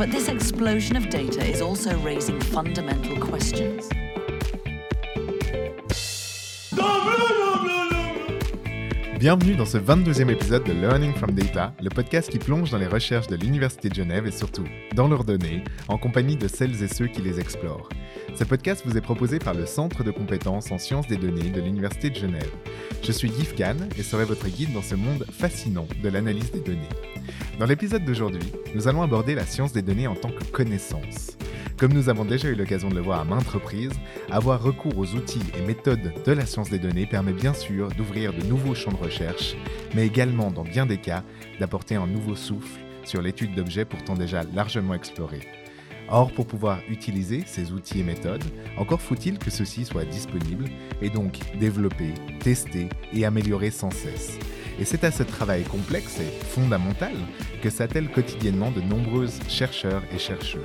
But this explosion of data is also raising fundamental questions. Bienvenue dans ce 22e épisode de Learning from Data, le podcast qui plonge dans les recherches de l'Université de Genève et surtout dans leurs données, en compagnie de celles et ceux qui les explorent. Ce podcast vous est proposé par le Centre de compétences en sciences des données de l'Université de Genève. Je suis Yves Kahn et serai votre guide dans ce monde fascinant de l'analyse des données. Dans l'épisode d'aujourd'hui, nous allons aborder la science des données en tant que connaissance. Comme nous avons déjà eu l'occasion de le voir à maintes reprises, avoir recours aux outils et méthodes de la science des données permet bien sûr d'ouvrir de nouveaux champs de recherche, mais également, dans bien des cas, d'apporter un nouveau souffle sur l'étude d'objets pourtant déjà largement explorés. Or, pour pouvoir utiliser ces outils et méthodes, encore faut-il que ceux-ci soient disponibles et donc développés, testés et améliorés sans cesse. Et c'est à ce travail complexe et fondamental que s'attellent quotidiennement de nombreuses chercheurs et chercheurs.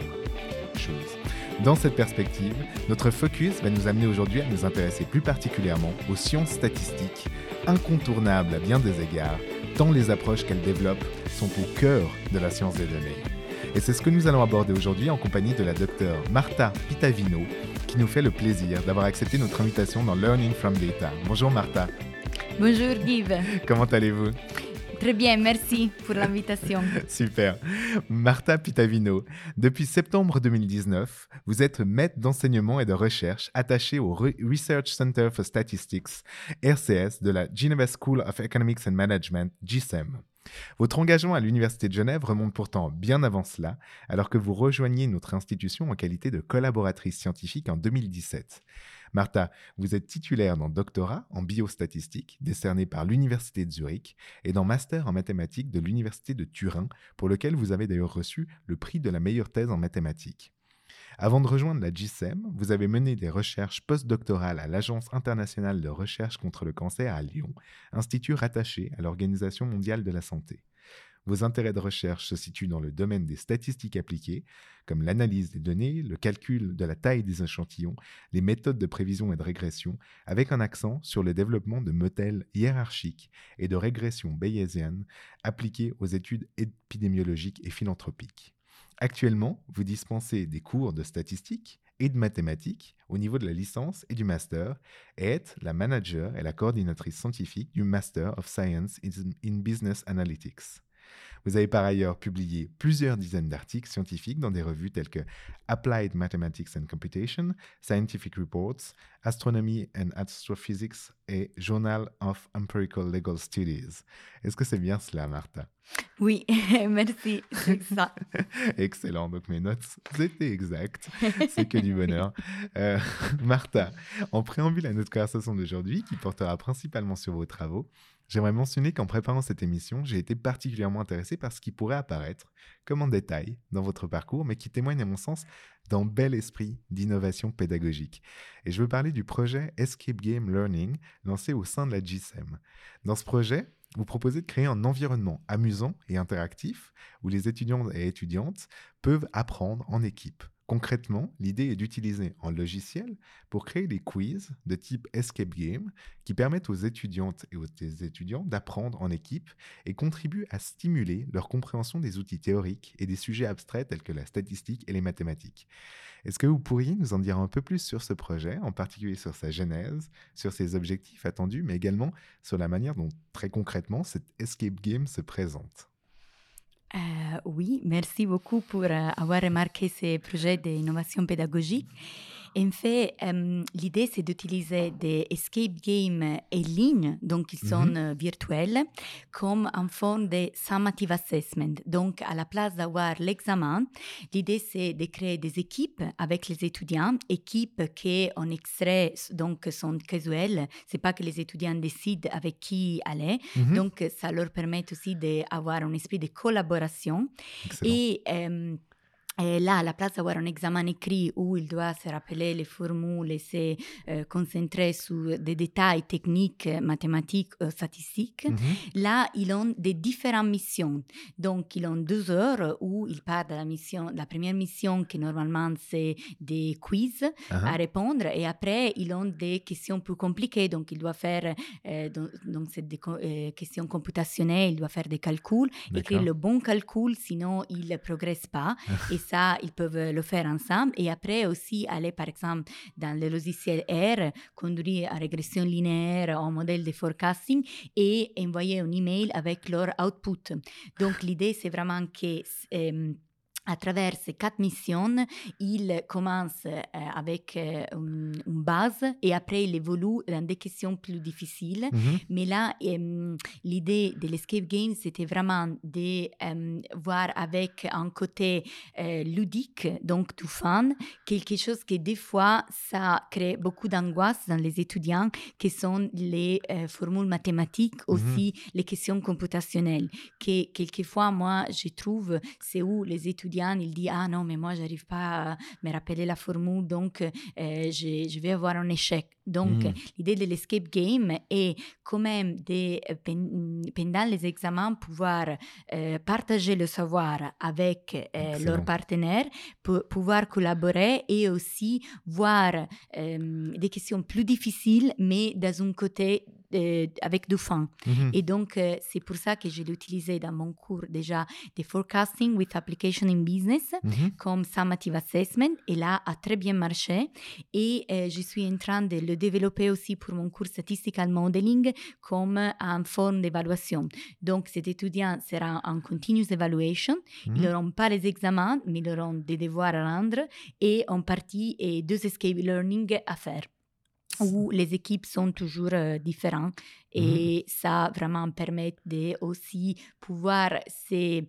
Dans cette perspective, notre focus va nous amener aujourd'hui à nous intéresser plus particulièrement aux sciences statistiques, incontournables à bien des égards, tant les approches qu'elles développent sont au cœur de la science des données. Et c'est ce que nous allons aborder aujourd'hui en compagnie de la docteure Martha Pitavino, qui nous fait le plaisir d'avoir accepté notre invitation dans Learning from Data. Bonjour Martha. Bonjour Yves. Comment allez-vous? Très bien, merci pour l'invitation. Super. Martha Pitavino, depuis septembre 2019, vous êtes maître d'enseignement et de recherche attaché au Research Center for Statistics, RCS, de la Geneva School of Economics and Management, GSEM. Votre engagement à l'Université de Genève remonte pourtant bien avant cela, alors que vous rejoignez notre institution en qualité de collaboratrice scientifique en 2017. Martha, vous êtes titulaire d'un doctorat en biostatistique décerné par l'Université de Zurich et d'un master en mathématiques de l'Université de Turin, pour lequel vous avez d'ailleurs reçu le prix de la meilleure thèse en mathématiques. Avant de rejoindre la GSEM, vous avez mené des recherches postdoctorales à l'Agence internationale de recherche contre le cancer à Lyon, institut rattaché à l'Organisation mondiale de la santé. Vos intérêts de recherche se situent dans le domaine des statistiques appliquées, comme l'analyse des données, le calcul de la taille des échantillons, les méthodes de prévision et de régression, avec un accent sur le développement de modèles hiérarchiques et de régression bayésienne appliqués aux études épidémiologiques et philanthropiques. Actuellement, vous dispensez des cours de statistiques et de mathématiques au niveau de la licence et du master et êtes la manager et la coordinatrice scientifique du Master of Science in Business Analytics. Vous avez par ailleurs publié plusieurs dizaines d'articles scientifiques dans des revues telles que Applied Mathematics and Computation, Scientific Reports, Astronomy and Astrophysics et Journal of Empirical Legal Studies. Est-ce que c'est bien cela, Martha? Oui, merci, c'est ça. Excellent, donc mes notes étaient exactes, c'est que du bonheur. Euh, Martha, en préambule à notre conversation d'aujourd'hui, qui portera principalement sur vos travaux, J'aimerais mentionner qu'en préparant cette émission, j'ai été particulièrement intéressé par ce qui pourrait apparaître comme en détail dans votre parcours, mais qui témoigne à mon sens d'un bel esprit d'innovation pédagogique. Et je veux parler du projet Escape Game Learning lancé au sein de la GSEM. Dans ce projet, vous proposez de créer un environnement amusant et interactif où les étudiants et étudiantes peuvent apprendre en équipe Concrètement, l'idée est d'utiliser un logiciel pour créer des quiz de type escape game qui permettent aux étudiantes et aux étudiants d'apprendre en équipe et contribuent à stimuler leur compréhension des outils théoriques et des sujets abstraits tels que la statistique et les mathématiques. Est-ce que vous pourriez nous en dire un peu plus sur ce projet, en particulier sur sa genèse, sur ses objectifs attendus, mais également sur la manière dont très concrètement cette escape game se présente? Euh, oui, merci beaucoup pour euh, avoir remarqué ces projets d'innovation pédagogique. En fait, euh, l'idée, c'est d'utiliser des escape games en ligne, donc ils sont mm -hmm. virtuels, comme en forme de summative assessment. Donc, à la place d'avoir l'examen, l'idée, c'est de créer des équipes avec les étudiants, équipes qui, en extrait, donc, sont casuelles. C'est pas que les étudiants décident avec qui aller. Mm -hmm. Donc, ça leur permet aussi d'avoir un esprit de collaboration. Excellent. Et euh, Et là, à la place d'avoir un examen écrit où il doit se rappeler les formules et se euh, concentrer sur des détails techniques, mathématiques, euh, statistiques, Mhm. là, ils ont des différentes missions. Donc, ils ont deux heures où ils partent de la mission, la première mission qui normalement c'est des quiz Ah, à répondre et après, ils ont des questions plus compliquées. Donc, il doit faire, euh, donc, donc c'est des euh, questions computationnelles, il doit faire des calculs, écrire le bon calcul, sinon il ne progresse pas. et ça, ils peuvent le faire ensemble. Et après aussi aller, par exemple, dans le logiciel R, conduire à régression linéaire en modèle de forecasting et envoyer un email avec leur output. Donc, l'idée, c'est vraiment que... euh, travers ces quatre missions, il commence euh, avec euh, une, base et après il évolue dans des questions plus difficiles. Mhm. Mais là, l'idée de l'escape game, c'était vraiment de voir avec un côté euh, ludique, donc tout fun, quelque chose que des fois, ça crée beaucoup d'angoisse dans les étudiants, qui sont les formules mathématiques, aussi les questions computationnelles, que quelquefois, moi, je trouve, c'est où les étudiants, ils disent, ah non, mais moi, j'arrive pas à me rappeler la formule, donc euh, je, je vais avoir un échec. Donc, Mhm. l'idée de l'escape game est quand même de, euh, pen- pendant les examens, pouvoir euh, partager le savoir avec euh, leurs partenaires, pou- pouvoir collaborer et aussi voir euh, des questions plus difficiles, mais dans un côté euh, avec du fun. Mhm. Et donc, euh, c'est pour ça que je l'ai utilisé dans mon cours déjà de forecasting with application in business Mhm. comme summative assessment et là a très bien marché et euh, je suis en train de le développer aussi pour mon cours statistical modeling comme en forme d'évaluation. Donc cet étudiant sera en continuous evaluation, Mhm. ils n'auront pas les examens mais ils auront des devoirs à rendre et en partie et deux escape learning à faire où les équipes sont toujours euh, différentes et ça vraiment permet de aussi pouvoir c'est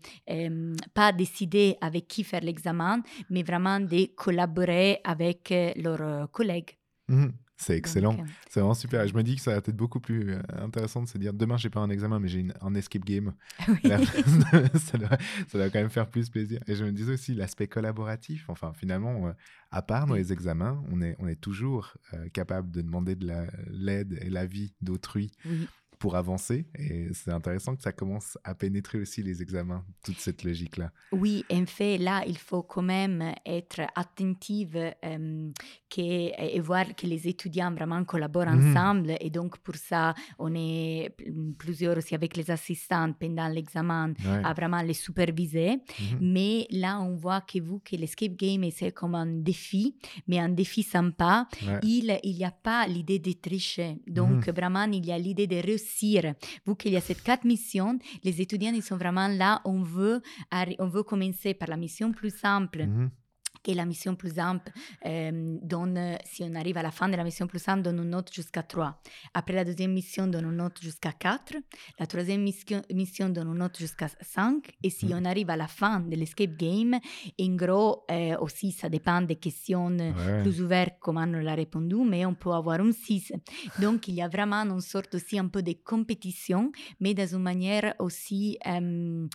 pas décider avec qui faire l'examen mais vraiment de collaborer avec euh, leurs euh, collègues. Mhm. C'est excellent. C'est vraiment super. Et je me dis que ça va être beaucoup plus euh, intéressant de se dire demain, j'ai pas un examen, mais j'ai un escape game. oui. La ça, doit, ça doit quand même faire plus plaisir. Et je me disais aussi l'aspect collaboratif. Enfin, finalement, euh, à part dans les examens, on est, on est toujours euh, capable de demander de la- l'aide et l'avis d'autrui Oui. Pour avancer. Et c'est intéressant que ça commence à pénétrer aussi les examens, toute cette logique-là. Oui, en fait, là, il faut quand même être attentive euh, que- et voir que les étudiants vraiment collaborent Mhm. ensemble. Et donc, pour ça, on est pl- plusieurs aussi avec les assistants pendant l'examen Ouais. à vraiment les superviser. Mhm. Mais là, on voit que vous, que l'escape game, c'est comme un défi, mais un défi sympa. Ouais. Il il n'y a pas l'idée de tricher. Donc, vraiment, il y a l'idée de réussir. Vu qu'il y a ces quatre missions, les étudiants, ils sont vraiment là. On veut, on veut commencer par la mission plus simple Mhm. Et la mission plus simple euh, donne, si on arrive à la fin de la mission plus simple, donne une note jusqu'à 3. Après la deuxième mission, donne une note jusqu'à 4. La troisième mission, mission donne une note jusqu'à 5. Et si on arrive à la fin de l'escape game, en gros, euh, aussi, ça dépend des questions Ouais. plus ouvertes, comment on l'a répondu, mais on peut avoir un 6. Donc, il y a vraiment une sorte aussi un peu de compétition, mais dans une manière aussi euh,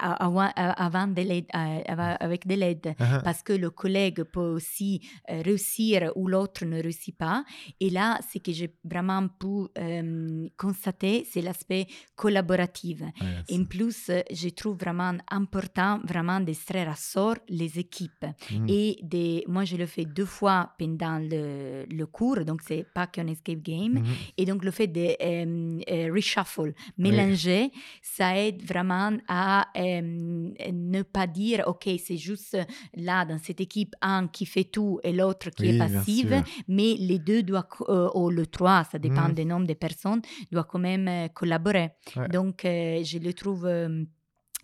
avant, avant de l'aide, avant- avec de l'aide Ah, parce que le collègue peut aussi euh, réussir ou l'autre ne réussit pas. Et là, ce que j'ai vraiment pu euh, constater, c'est l'aspect collaboratif. Et en plus, je trouve vraiment important vraiment d'extraire à sort les équipes. Mhm. Et moi, je le fais deux fois pendant le, le cours, donc c'est pas qu'un escape game. Mhm. Et donc, le fait de euh, reshuffle, mélanger, ça aide vraiment à ne pas dire, OK, c'est juste là, dans cette équipe, un qui fait tout et l'autre qui Oui, est passive, mais les deux doivent, euh, ou le trois, ça dépend Mhm. du nombre de personnes, doivent quand même euh, collaborer. Ouais. Donc, euh, je le trouve...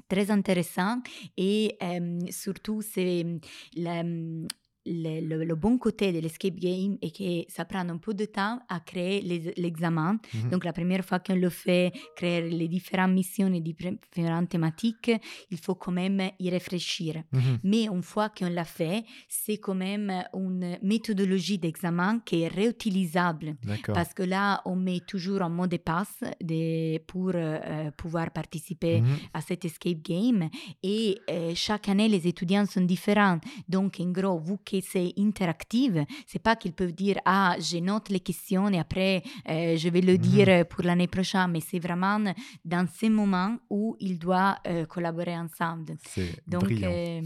très intéressant et euh, surtout c'est la- le, le- le bon côté de l'escape game est que ça prend un peu de temps à créer les- l'examen. Mhm. Donc la première fois qu'on le fait, créer les différentes missions et différentes thématiques, il faut quand même y réfléchir. Mhm. Mais une fois qu'on l'a fait, c'est quand même une méthodologie d'examen qui est réutilisable. Parce que là, on met toujours un mot de passe de- pour euh, pouvoir participer Mhm. à cet escape game. Et euh, chaque année, les étudiants sont différents. Donc, en gros, vu que c'est interactif, c'est pas qu'ils peuvent dire Ah, je note les questions et après, euh, je vais le Mhm. dire pour l'année prochaine. Mais c'est vraiment dans ces moments où ils doivent euh, collaborer ensemble. Donc, euh,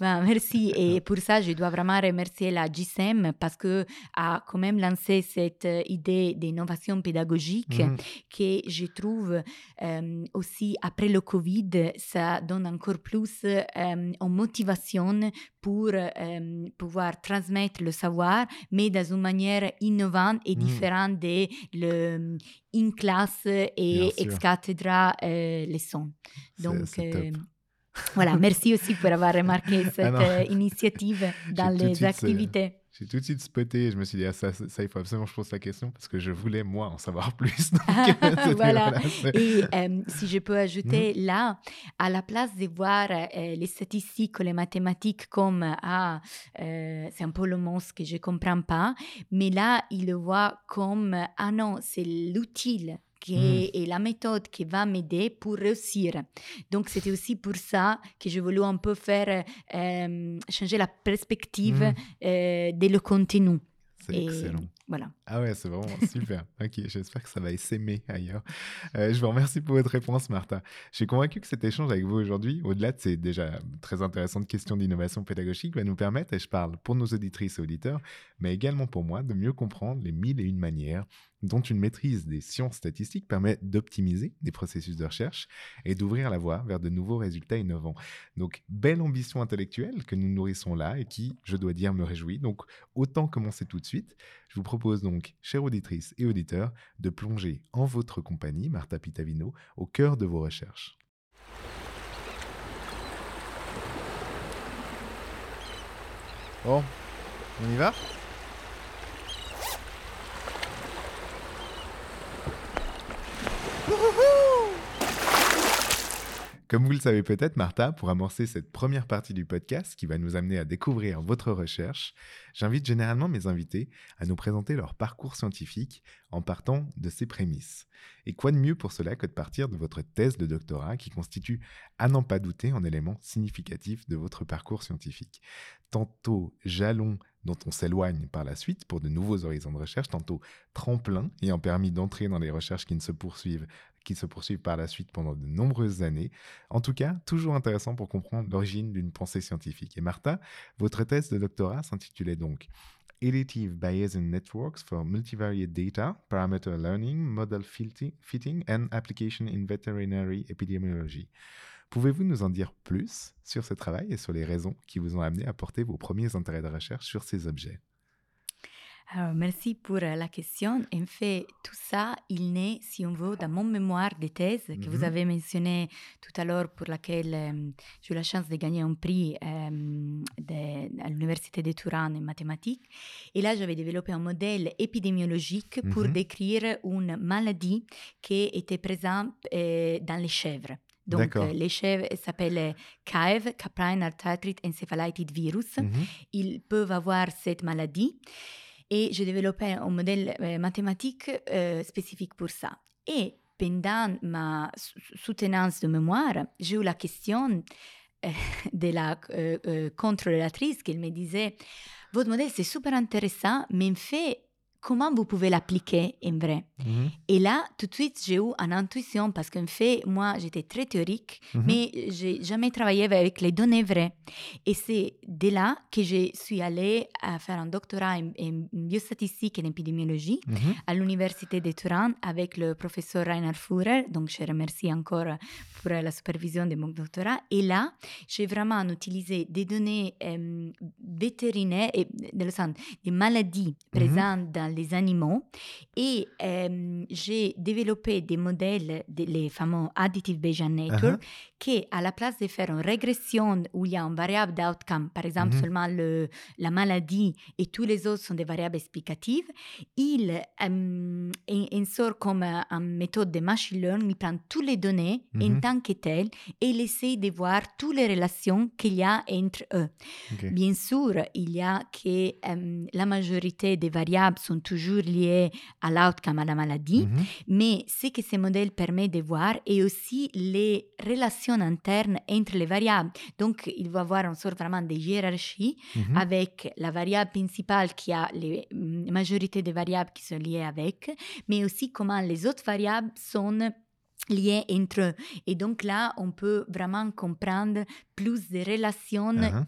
ben, merci. Et pour ça, je dois vraiment remercier la GSM parce que a quand même lancé cette euh, idée d'innovation pédagogique Mhm. que je trouve euh, aussi après le Covid, ça donne encore plus euh, en motivation pour euh, pouvoir transmettre le savoir, mais dans une manière innovante et Mhm. différente de le in classe Bien et ex cathedra euh, leçon. Donc, c'est euh, voilà, merci aussi pour avoir remarqué cette non. euh, initiative dans les euh, activités. J'ai tout de suite spoté je me suis dit, ah, ça, ça, ça, il faut absolument que je pose la question parce que je voulais, moi, en savoir plus. Donc, c'était- Voilà. Et euh, si je peux ajouter Mhm. là, à la place de voir euh, les statistiques les mathématiques comme ah, euh, c'est un peu le monstre que je ne comprends pas, mais là, il le voit comme ah non, c'est l'utile qui Mhm. est la méthode qui va m'aider pour réussir. Donc, c'était aussi pour ça que je voulais un peu faire euh, changer la perspective euh, de le contenu. C'est excellent. Voilà. Ah ouais, c'est vraiment super. ok, j'espère que ça va s'aimer ailleurs. Euh, je vous remercie pour votre réponse, Martha. Je suis convaincu que cet échange avec vous aujourd'hui, au-delà de ces déjà très intéressantes questions d'innovation pédagogique, va nous permettre, et je parle pour nos auditrices et auditeurs, mais également pour moi, de mieux comprendre les mille et une manières dont une maîtrise des sciences statistiques permet d'optimiser des processus de recherche et d'ouvrir la voie vers de nouveaux résultats innovants. Donc, belle ambition intellectuelle que nous nourrissons là et qui, je dois dire, me réjouit. Donc, autant commencer tout de suite. Je vous propose donc, chères auditrices et auditeurs, de plonger en votre compagnie, Martha Pitavino, au cœur de vos recherches. Bon, on y va? Comme vous le savez peut-être, Martha, pour amorcer cette première partie du podcast qui va nous amener à découvrir votre recherche, j'invite généralement mes invités à nous présenter leur parcours scientifique en partant de ces prémices. Et quoi de mieux pour cela que de partir de votre thèse de doctorat qui constitue, à n'en pas douter, un élément significatif de votre parcours scientifique. Tantôt jalon dont on s'éloigne par la suite pour de nouveaux horizons de recherche, tantôt tremplin ayant permis d'entrer dans les recherches qui ne se poursuivent qui se poursuivent par la suite pendant de nombreuses années. En tout cas, toujours intéressant pour comprendre l'origine d'une pensée scientifique. Et Martha, votre thèse de doctorat s'intitulait donc Additive Bayesian Networks for Multivariate Data, Parameter Learning, Model Fitting, fitting and Application in Veterinary Epidemiology. Pouvez-vous nous en dire plus sur ce travail et sur les raisons qui vous ont amené à porter vos premiers intérêts de recherche sur ces objets? Alors, merci pour euh, la question. En fait, tout ça, il naît, si on veut, dans mon mémoire de thèse que Mhm. vous avez mentionné tout à l'heure, pour laquelle euh, j'ai eu la chance de gagner un prix euh, de- à l'Université de Turin en mathématiques. Et là, j'avais développé un modèle épidémiologique pour Mhm. décrire une maladie qui était présente euh, dans les chèvres. Donc, euh, les chèvres s'appellent CAEV, Caprine Arthritis Encephalitis Virus Mhm. ils peuvent avoir cette maladie. Et j'ai développé un modèle euh, mathématique euh, spécifique pour ça. Et pendant ma sou- soutenance de mémoire, j'ai eu la question euh, de la euh, contrôlatrice qui me disait Votre modèle, c'est super intéressant, mais en fait, comment vous pouvez l'appliquer en vrai Mhm. Et là, tout de suite, j'ai eu une intuition parce qu'en fait, moi, j'étais très théorique, Mhm. mais j'ai jamais travaillé avec les données vraies. Et c'est de là que je suis allée à faire un doctorat en, en biostatistique et en épidémiologie Mhm. à l'Université de Turin avec le professeur Rainer Führer. Donc, je remercie encore pour la supervision de mon doctorat. Et là, j'ai vraiment utilisé des données euh, vétérinaires, et, dans le sens des maladies présentes dans les animaux. Et euh, j'ai développé des modèles, des, les fameux Additive Bayesian Network, qui, à la place de faire une régression où il y a une variable d'outcome, par exemple Mhm. seulement le, la maladie et tous les autres sont des variables explicatives, il, euh, sort comme euh, une méthode de machine learning, il prend toutes les données en Mhm. tant que telles et il essaie de voir toutes les relations qu'il y a entre eux. Bien sûr, il y a que euh, la majorité des variables sont toujours liées à l'outcome, à la maladie, Mhm. mais ce que ce modèle permet de voir est aussi les relations internes entre les variables. Donc, il va avoir une sorte vraiment de hiérarchie Mhm. avec la variable principale qui a les mm, majorité des variables qui sont liées avec, mais aussi comment les autres variables sont liées entre eux. Et donc là, on peut vraiment comprendre plus de relations Uh-huh.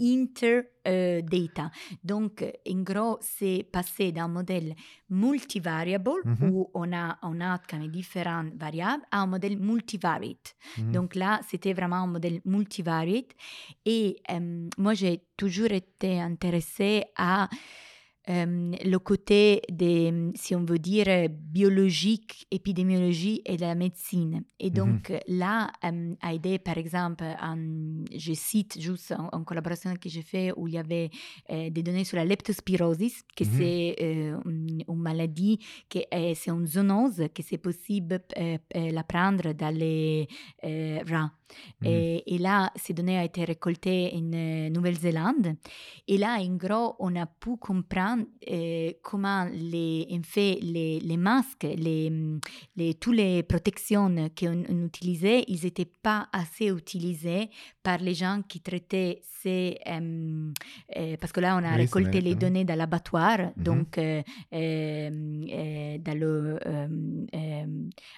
inter-data. donc, en gros, c'est passer d'un modèle multivariable Mhm. où on a un outcome et différentes variables à un modèle multivariate. Mhm. Donc là, c'était vraiment un modèle multivariate. Et euh, moi, j'ai toujours été intéressée à euh, le côté des, si on veut dire, biologique, épidémiologie et de la médecine. Et donc là, euh, a aidé, par exemple, je cite juste en, collaboration que j'ai fait où il y avait euh, des données sur la leptospirosis, que Mhm. c'est euh, une, une maladie, que est- c'est une zoonose, que c'est possible euh, la prendre dans les euh, Mhm. Et, et là, ces données ont été récoltées en euh, Nouvelle-Zélande. Et là, en gros, on a pu comprendre euh, comment les, en fait, les, les masques, les, les, toutes les protections qu'on on utilisait, ils n'étaient pas assez utilisés par les gens qui traitaient ces... euh, euh, parce que là, on a Oui, récolté les données dans l'abattoir, Mhm. donc dans le...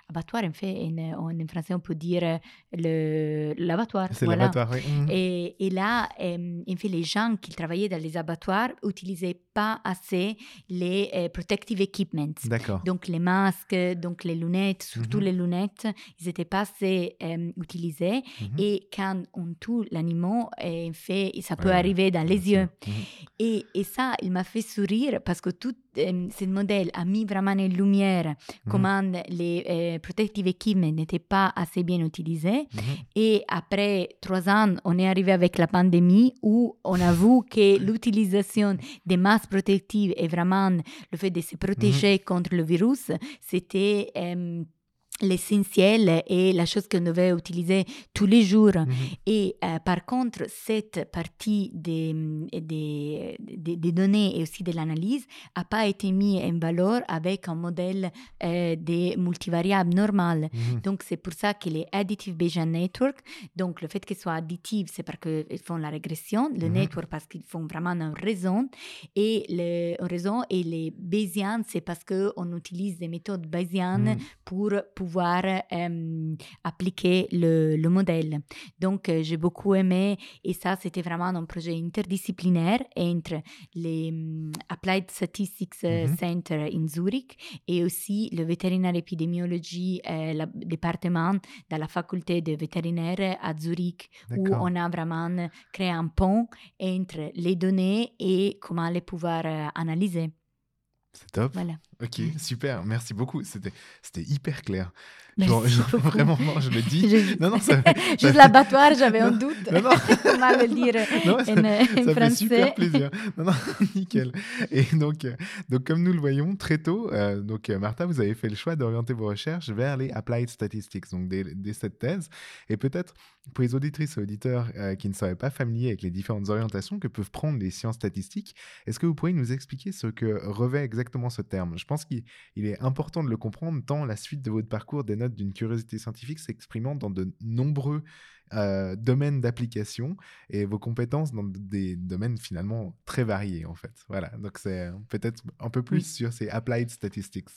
abattoir, en fait, en, en français, on peut dire le l'abattoir. C'est voilà. l'abattoir, oui. Mhm. Et, et là, euh, en fait, les gens qui travaillaient dans les abattoirs n'utilisaient pas assez les euh, protective equipments. D'accord. Donc les masques, donc les lunettes, surtout Mhm. les lunettes, ils n'étaient pas assez euh, utilisés. Mhm. Et quand on tue l'animal, en fait, ça peut Ouais, arriver dans les yeux. et ça, il m'a fait sourire parce que tout euh, ce modèle a mis vraiment en lumière Mhm. comment les euh, protective equipment n'étaient pas assez bien utilisés. Mhm. Et après trois ans, on est arrivé avec la pandémie où on a vu que l'utilisation des masques protectives et vraiment le fait de se protéger contre le virus, c'était euh, l'essentiel et la chose qu'on devait utiliser tous les jours. Mhm. Et euh, par contre, cette partie des, des, des- des données et aussi de l'analyse n'a pas été mise en valeur avec un modèle euh, des multivariables normal. Mhm. Donc, c'est pour ça que les Additive Bayesian Network, donc le fait qu'ils soient additifs, c'est parce qu'ils font la régression, le Mhm. network parce qu'ils font vraiment un raison, et le un raison, et les Bayesian, c'est parce qu'on utilise des méthodes Bayesian Mhm. pour pouvoir euh, appliquer le, le modèle. Donc, euh, j'ai beaucoup aimé, et ça, c'était vraiment un projet interdisciplinaire entre les hum, Applied Statistics euh, Mhm. Center in Zurich et aussi le vétérinaire épidémiologie, euh, le département de la faculté de vétérinaire à Zurich, où on a vraiment créé un pont entre les données et comment les pouvoir euh, analyser. C'est top. Voilà. Ok, super. Merci beaucoup. C'était c'était hyper clair. Genre, vraiment, non, je le dis. Je- Non, non, ça, Juste l'abattoir, j'avais un doute. non, non. Comment le dire Non, en, ça, en ça fait super plaisir. Non, non, nickel. Et donc, euh, donc, comme nous le voyons très tôt, euh, donc, euh, Martha, vous avez fait le choix d'orienter vos recherches vers les applied statistics, donc dès, dès cette thèse. Et peut-être pour les auditrices et auditeurs euh, qui ne seraient pas familiers avec les différentes orientations que peuvent prendre les sciences statistiques, est-ce que vous pourriez nous expliquer ce que revêt exactement ce terme? Je pense qu'il il est important de le comprendre tant la suite de votre parcours dénote d'une curiosité scientifique s'exprimant dans de nombreux euh, domaines d'application et vos compétences dans des domaines finalement très variés en fait. Voilà, donc c'est euh, peut-être un peu plus Oui. sur ces applied statistics.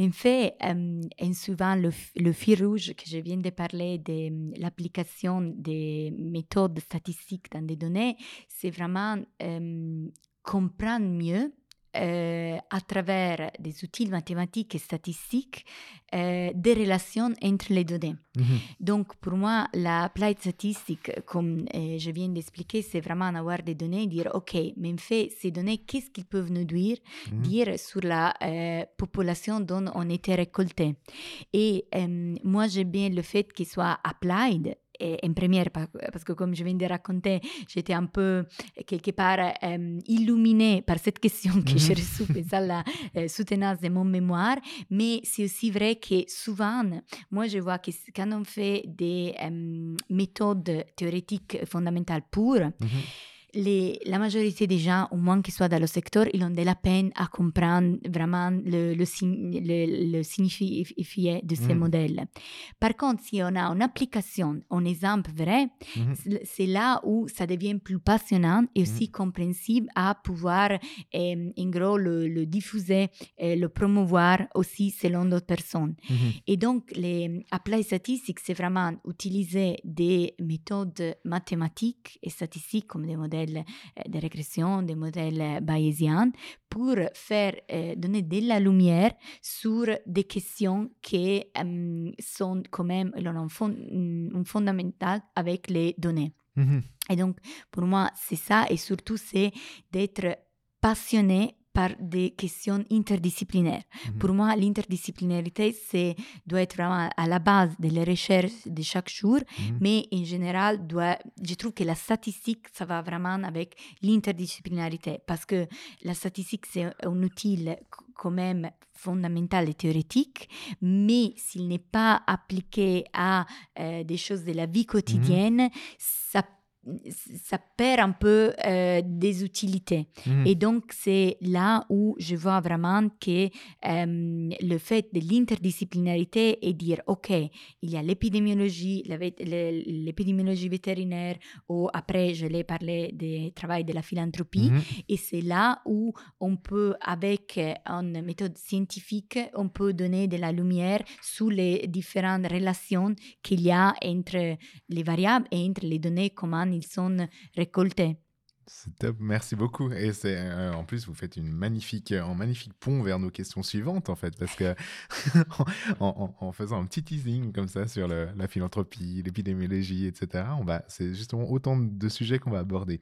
En fait, euh, en suivant le, fil rouge que je viens de parler de euh, l'application des méthodes statistiques dans des données, c'est vraiment euh, comprendre mieux euh, à travers des outils mathématiques et statistiques euh, des relations entre les données. Mhm. Donc, pour moi, la applied statistique, comme euh, je viens d'expliquer, c'est vraiment avoir des données, dire, OK, mais en fait, ces données, qu'est-ce qu'ils peuvent nous dire, Mhm. dire sur la population dont on était récolté? Et moi, j'aime bien le fait qu'il soit applied. Et en première, pa- parce que comme je viens de raconter, j'étais un peu quelque part euh, illuminée par cette question que j'ai reçue, ça la euh, soutenance de mon mémoire. Mais c'est aussi vrai que souvent, moi je vois que quand on fait des euh, méthodes théoriques fondamentales pour, Mhm. Les- la majorité des gens, au moins qu'ils soient dans le secteur, ils ont de la peine à comprendre vraiment le, le, sign- le- le signifié de ces Mm. modèles. Par contre, si on a une application, un exemple vrai, Mhm. c'est- là où ça devient plus passionnant et aussi compréhensible à pouvoir, euh, en gros, le, diffuser, et le promouvoir aussi selon d'autres personnes. Mhm. Et donc, les applied statistics, c'est vraiment utiliser des méthodes mathématiques et statistiques comme des modèles euh, de régression, des modèles euh, bayésiens, pour faire euh, donner de la lumière sur des questions qui euh, sont quand même un, fond- un fondamental avec les données. Mhm. Et donc, pour moi, c'est ça, et surtout, c'est d'être passionné par des questions interdisciplinaires. Mhm. Pour moi, l'interdisciplinarité, c'est doit être vraiment à la base de la recherche de chaque jour, Mhm. mais en général, doit, je trouve que la statistique, ça va vraiment avec l'interdisciplinarité, parce que la statistique, c'est un outil quand même fondamental et théorétique, mais s'il n'est pas appliqué à euh, des choses de la vie quotidienne, ça ça perd un peu euh, des utilités. Mhm. Et donc, c'est là où je vois vraiment que euh, le fait de l'interdisciplinarité et dire, OK, il y a l'épidémiologie, l'épidémiologie vétérinaire, ou après, je l'ai parlé du travail de la philanthropie, Mhm. et c'est là où on peut, avec une méthode scientifique, on peut donner de la lumière sur les différentes relations qu'il y a entre les variables et entre les données, comment ils sont récoltés. C'est top, merci beaucoup. Et c'est euh, en plus vous faites une magnifique, un magnifique pont vers nos questions suivantes en fait, parce que en, faisant un petit teasing comme ça sur la philanthropie, l'épidémiologie, etc. On va, c'est justement autant de sujets qu'on va aborder.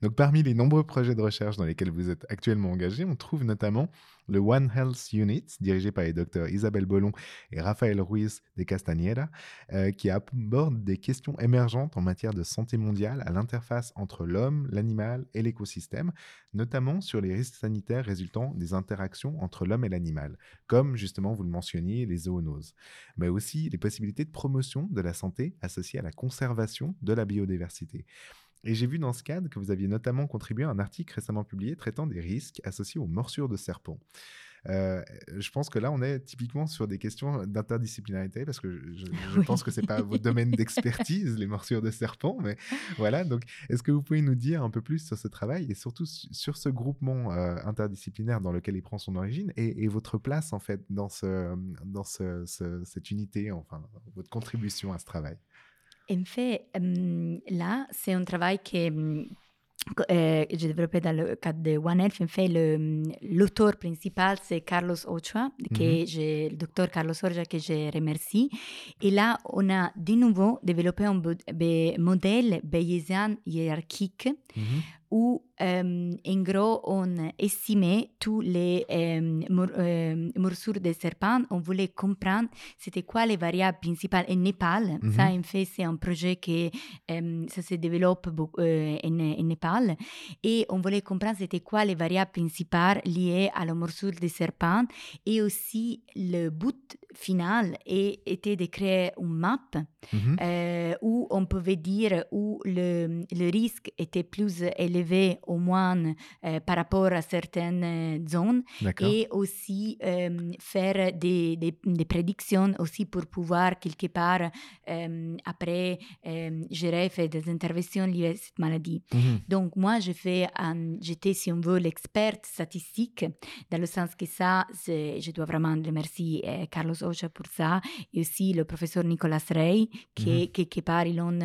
Donc parmi les nombreux projets de recherche dans lesquels vous êtes actuellement engagé, on trouve notamment le One Health Unit, dirigé par les docteurs Isabelle Bollon et Raphaël Ruiz de Castañeda, euh, qui aborde des questions émergentes en matière de santé mondiale à l'interface entre l'homme, l'animal et l'écosystème, notamment sur les risques sanitaires résultant des interactions entre l'homme et l'animal, comme justement vous le mentionniez, les zoonoses, mais aussi les possibilités de promotion de la santé associées à la conservation de la biodiversité. Et j'ai vu dans ce cadre que vous aviez notamment contribué à un article récemment publié traitant des risques associés aux morsures de serpents. Euh, je pense que là, on est typiquement sur des questions d'interdisciplinarité parce que je, je- je Oui. pense que c'est pas votre domaine d'expertise, les morsures de serpents, mais voilà. Donc, est-ce que vous pouvez nous dire un peu plus sur ce travail et surtout su- sur ce groupement euh, interdisciplinaire dans lequel il prend son origine et, et votre place en fait dans ce, dans ce- ce- cette unité, enfin votre contribution à ce travail? En fait, hum, là, c'est un travail que co- euh, j'ai développé dans le cadre de One Health. En fait, hum, l'auteur principal, c'est Carlos Ochoa, que j'ai- le docteur Carlos Ochoa, que je remercie. Et là, on a de nouveau développé un modèle bayésien hiérarchique où, euh, en gros, on estimait tous les euh, mor- euh, morsures des serpents. On voulait comprendre c'était quoi les variables principales. En Népal, ça, en fait, c'est un projet qui ça se développe beaucoup, en, en Népal. Et on voulait comprendre c'était quoi les variables principales liées à la morsure des serpents. Et aussi, le but final est- était de créer une map Mhm. où on pouvait dire où le, le risque était plus élevé au moins euh, par rapport à certaines euh, zones et aussi euh, faire des, des, des prédictions aussi pour pouvoir quelque part euh, après gérer, faire des interventions liées à cette maladie. Mhm. Donc, moi, je fais j'étais, si on veut, l'experte statistique, dans le sens que ça, c'est- je dois vraiment remercier Carlos Ocha pour ça, et aussi le professeur Nicolas Rey, qui, Mhm. quelque part, ils ont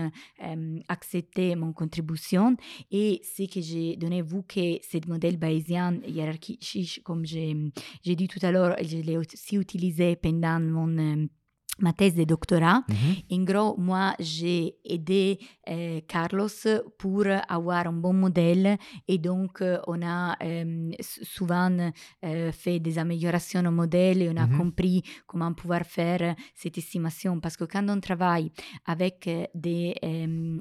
accepté mon contribution. Et ce que j'ai donnée, vous, que ce modèle bayésien hiérarchique, comme j'ai dit tout à l'heure, je l'ai aussi utilisé pendant mon euh, ma thèse de doctorat. Mhm. En gros, moi, j'ai aidé euh, Carlos pour avoir un bon modèle et donc euh, on a euh, souvent fait des améliorations au modèle et on a Mhm. compris comment pouvoir faire cette estimation. Parce que quand on travaille avec des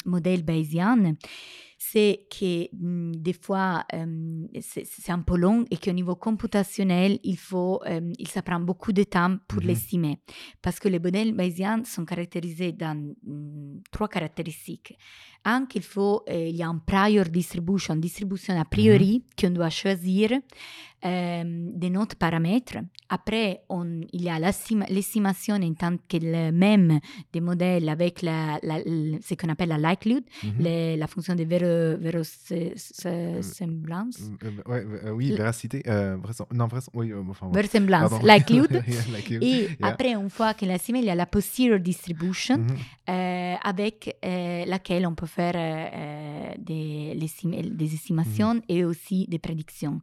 modèles bayésiens, c'est que mm, des fois euh, c'est un peu long et qu'au niveau computationnel, il faut, euh, il ça prend beaucoup de temps pour Mhm. l'estimer. Parce que les modèles bayésiens sont caractérisés dans mm, trois caractéristiques. Un, qu'il faut, euh, il y a un prior distribution, distribution a priori, qu'on doit choisir euh, de notre paramètre. Après, on, il y a l'estima- l'estimation en tant que le même des modèles avec la, ce qu'on appelle la likelihood, Mhm. les- la fonction de vraisemblance. Euh, euh, ouais, euh, oui, véracité. Euh, Non, oui, euh, enfin, ouais. Vraisemblance, Pardon. likelihood. Yeah, likelihood. Et Yeah. après, une fois qu'il a estimé, il y a la posterior distribution Mhm. euh, avec euh, laquelle on peut faire euh, euh, des, des estimations et aussi des prédictions.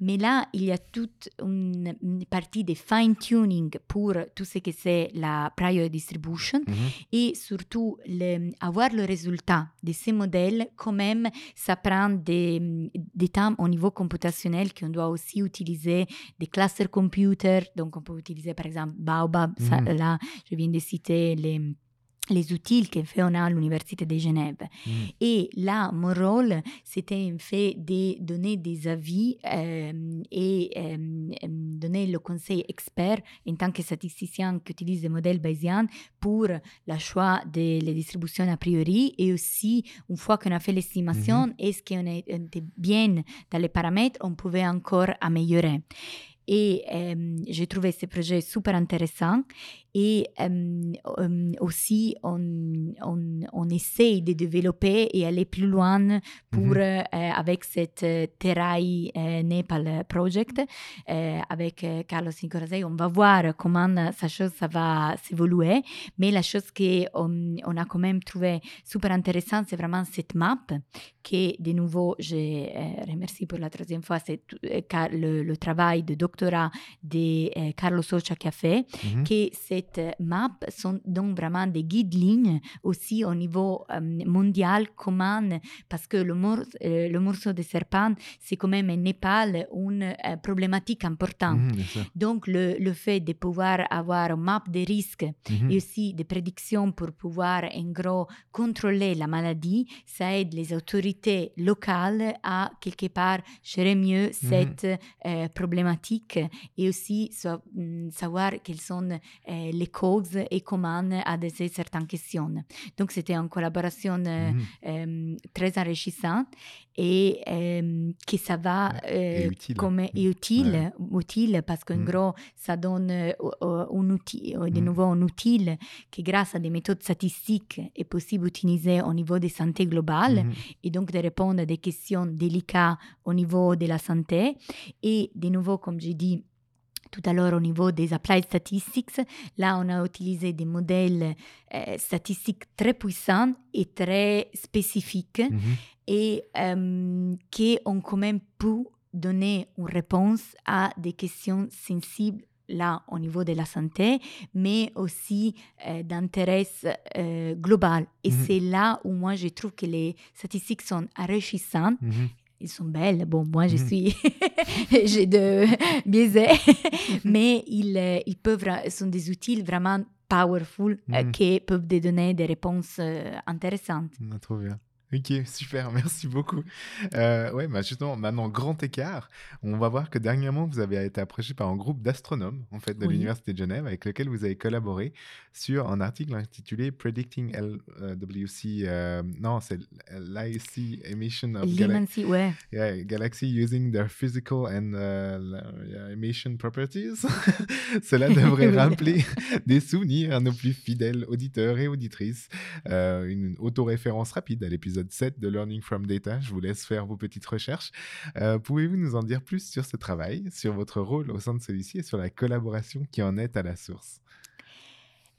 Mais là, il y a toute une, une partie de fine-tuning pour tout ce que c'est la prior distribution Mhm. et surtout le- avoir le résultat de ces modèles, quand même, ça prend des, des temps au niveau computationnel qu'on doit aussi utiliser des cluster computers. Donc, on peut utiliser par exemple Baobab. Ça, Mhm. là, je viens de citer les les outils que fait on a à l'Université de Genève. Mhm. Et là, mon rôle, c'était en fait de donner des avis euh, et euh, donner le conseil expert en tant que statisticien qui utilise des modèles bayésiens pour le choix des distributions a priori et aussi, une fois qu'on a fait l'estimation, est-ce qu'on était bien dans les paramètres, on pouvait encore améliorer. Et euh, j'ai trouvé ce projet super intéressant. Et euh, aussi, on, on, on essaye de développer et aller plus loin pour, Mhm. euh, avec cette euh, Terai euh, Nepal Project, avec Carlos Nicorazei. On va voir comment sa chose ça va s'évoluer. Mais la chose qu'on on a quand même trouvé super intéressante, c'est vraiment cette map que, de nouveau, je remercie pour la troisième fois, c'est le, le travail de doctorat de Carlos Ocha qui a fait Mhm. que cette map sont donc vraiment des guides lignes aussi au niveau euh, mondial comment parce que le, mor- euh, le morceau de serpent c'est quand même en Népal une euh, problématique importante. Mhm. Donc le, le fait de pouvoir avoir une map des risques Mhm. et aussi des prédictions pour pouvoir en gros contrôler la maladie, ça aide les autorités locales à quelque part gérer mieux cette euh, problématique et aussi mm, savoir quelles sont les causes et comment adresser certaines questions. Donc c'était une collaboration euh, Mhm. euh, très enrichissante et euh, que ça va Et euh, utile. comme Mm. et utile, Ouais. utile parce qu'en Mm. gros ça donne un outil, de Mm. nouveau un outil qui grâce à des méthodes statistiques est possible d'utiliser au niveau de santé globale Mhm. et donc de répondre à des questions délicates au niveau de la santé. Et de nouveau, comme j'ai dit tout à l'heure au niveau des applied statistics, là on a utilisé des modèles euh, statistiques très puissants et très spécifiques Mhm. et euh, qui ont quand même pu donner une réponse à des questions sensibles là au niveau de la santé, mais aussi euh, d'intérêt euh, global. Et Mhm. c'est là où moi je trouve que les statistiques sont enrichissantes. Mhm. Ils sont belles. Bon, moi je Mhm. suis, j'ai de biaisé, mais ils, euh, ils peuvent, sont des outils vraiment powerful euh, Mhm. qui peuvent te donner des réponses euh, intéressantes. Ah, trop bien. Ok, super, merci beaucoup. Euh, ouais, bah justement, maintenant, grand écart, on va voir que dernièrement, vous avez été approché par un groupe d'astronomes, en fait, de Oui. l'Université de Genève, avec lequel vous avez collaboré sur un article intitulé Predicting LWC, euh, non, c'est l'IC Emission of Gala- L'immensi, ouais. yeah, Galaxy using their physical and uh, emission properties. Cela devrait rappeler des souvenirs à nos plus fidèles auditeurs et auditrices. Euh, une autoréférence rapide à l'épisode 7 de Learning from Data. Je vous laisse faire vos petites recherches. Euh, Pouvez-vous nous en dire plus sur ce travail, sur votre rôle au sein de celui-ci et sur la collaboration qui en est à la source?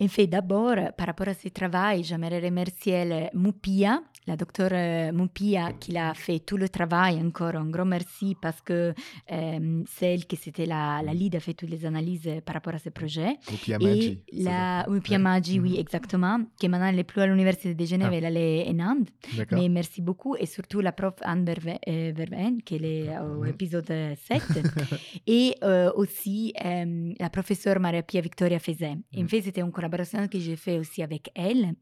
En fait, d'abord, par rapport à ce travail, j'aimerais remercier le Moupia, la docteure euh, Moupia, qui a fait tout le travail. Encore un grand merci parce que euh, celle qui c'était la, la lead a fait toutes les analyses par rapport à ce projet. Moupia Maggi. c'est la Moupia. Maggi, oui, Mhm. exactement, qui maintenant elle n'est plus à l'université de Genève, Ah. elle est en Inde. Mais merci beaucoup. Et surtout la prof Anne Verve- euh, qui est au Mhm. épisode 7. et euh, aussi euh, la professeure Maria-Pia Victoria Fezet. En Mhm. fait, c'était une collaboration que j'ai fait aussi avec elle.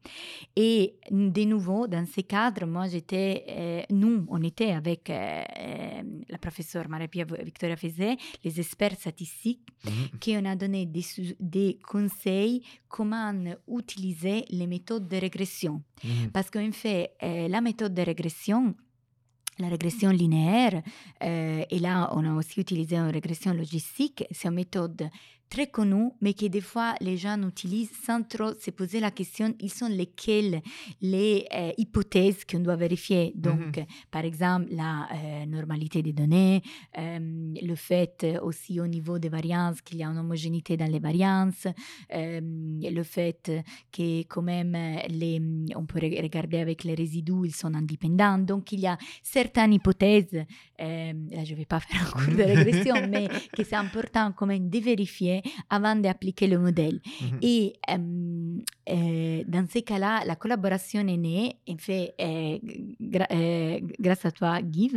Et de nouveau, dans ce cadre, moi, j'étais, euh, nous, on était avec euh, euh, la professeure Maria-Pia Victoria Fezet, les experts statistiques, Mhm. qui on a donné des, des conseils comment utiliser les méthodes de régression. Mhm. Parce qu'en fait, euh, la méthode de régression, la régression linéaire, euh, et là, on a aussi utilisé une régression logistique, c'est une méthode très connue, mais que des fois, les gens utilisent sans trop se poser la question, ils sont lesquelles les euh, hypothèses qu'on doit vérifier. Donc, par exemple, la euh, normalité des données, euh, le fait aussi au niveau des variances qu'il y a une homogénéité dans les variances, le fait que quand même les, on peut re- regarder avec les résidus, ils sont indépendants. Donc il y a certaines hypothèses, là je ne vais pas faire un cours de régression, mais que c'est important quand même de vérifier avant d'appliquer le modèle. Mhm. Et euh, euh, dans ces cas-là, la collaboration est née, en fait, euh, gra- euh, grâce à toi, Guy,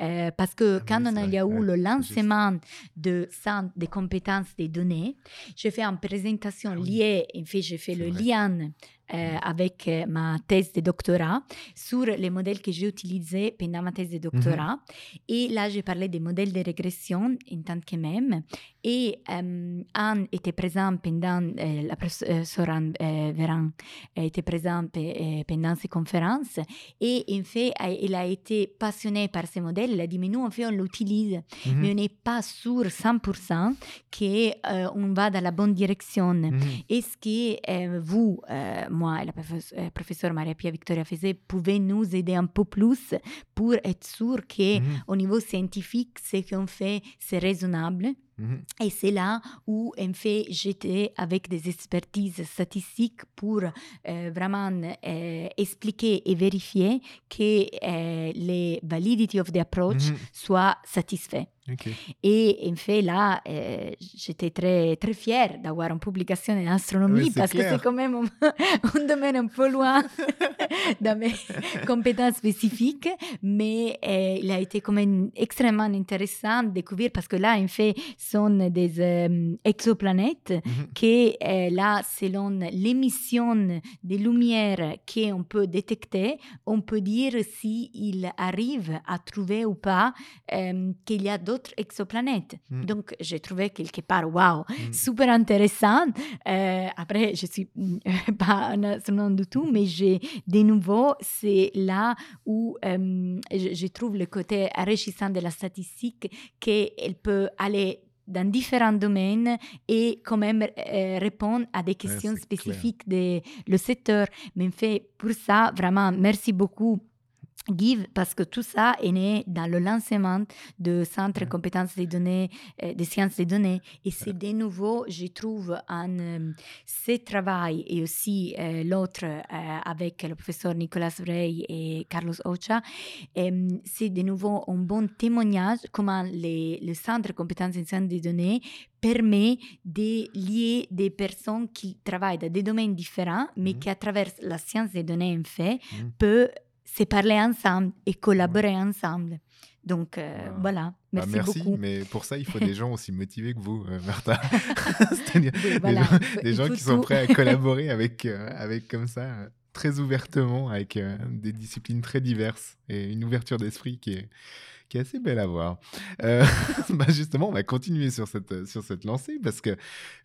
euh, parce que Ah quand oui, on a eu le lancement de centre des compétences des données, j'ai fait une présentation Ah liée, en fait, j'ai fait le vrai. lien euh, avec euh, ma thèse de doctorat sur les modèles que j'ai utilisés pendant ma thèse de doctorat. Et là, j'ai parlé des modèles de régression en tant que même. Et euh, Anne était présente pendant, euh, la professeure Anne Véran était présente pendant ces conférences. Et en fait, elle a été passionnée par ces modèles. Elle a dit, mais nous, en fait, on l'utilise Mhm. mais on n'est pas sûr 100% qu'on va dans la bonne direction. Mhm. Est-ce que vous, moi et la euh, professeure Maria-Pia Victoria Fezet, pouvez nous aider un peu plus pour être sûr que Mhm. au niveau scientifique, ce qu'on fait, c'est raisonnable Mhm. et c'est là où, en fait, j'étais avec des expertises statistiques pour euh, vraiment euh, expliquer et vérifier que euh, les validity of the approach Mhm. soient satisfaits. Ok. Et en fait, là, euh, j'étais très, très fière d'avoir une publication en astronomie Oui, parce que c'est quand même un, un domaine un peu loin de mes compétences spécifiques, mais euh, il a été quand même extrêmement intéressant de découvrir parce que là, en fait, sont des euh, exoplanètes qui, euh, là, selon l'émission de lumière qu'on peut détecter, on peut dire s'il arrive à trouver ou pas qu'il y a d'autres exoplanètes. Mm. Donc, j'ai trouvé quelque part, waouh, Mm. super intéressant. Euh, après, je suis euh, pas un astronaute du tout, mais j'ai de nouveau, c'est là où euh, je, je trouve le côté enrichissant de la statistique qu'elle peut aller dans différents domaines et quand même euh, répondre à des questions clair. spécifiques de le secteur. Mais en fait, pour ça, vraiment, merci beaucoup. Give, parce que tout ça est né dans le lancement de Centre compétences des données, euh, des sciences des données. Et c'est de nouveau, je trouve, en euh, ce travail et aussi euh, l'autre avec le professeur Nicolas Vrey et Carlos Ocha, c'est de nouveau un bon témoignage comment les, le Centre compétences en sciences des données permet de lier des personnes qui travaillent dans des domaines différents, mais Mhm. qui à travers la science des données en fait, Mhm. peuvent se parler ensemble et collaborer ensemble. Donc euh, voilà, Bah, merci, merci, beaucoup. mais pour ça, il faut des gens aussi motivés que vous, euh, Martha. C'est-à-dire des gens, des qui sont prêts à collaborer avec, euh, avec comme ça, très ouvertement, avec euh, des disciplines très diverses et une ouverture d'esprit qui est, qui est assez belle à voir. Euh, bah, justement, on va continuer sur cette, sur cette lancée parce que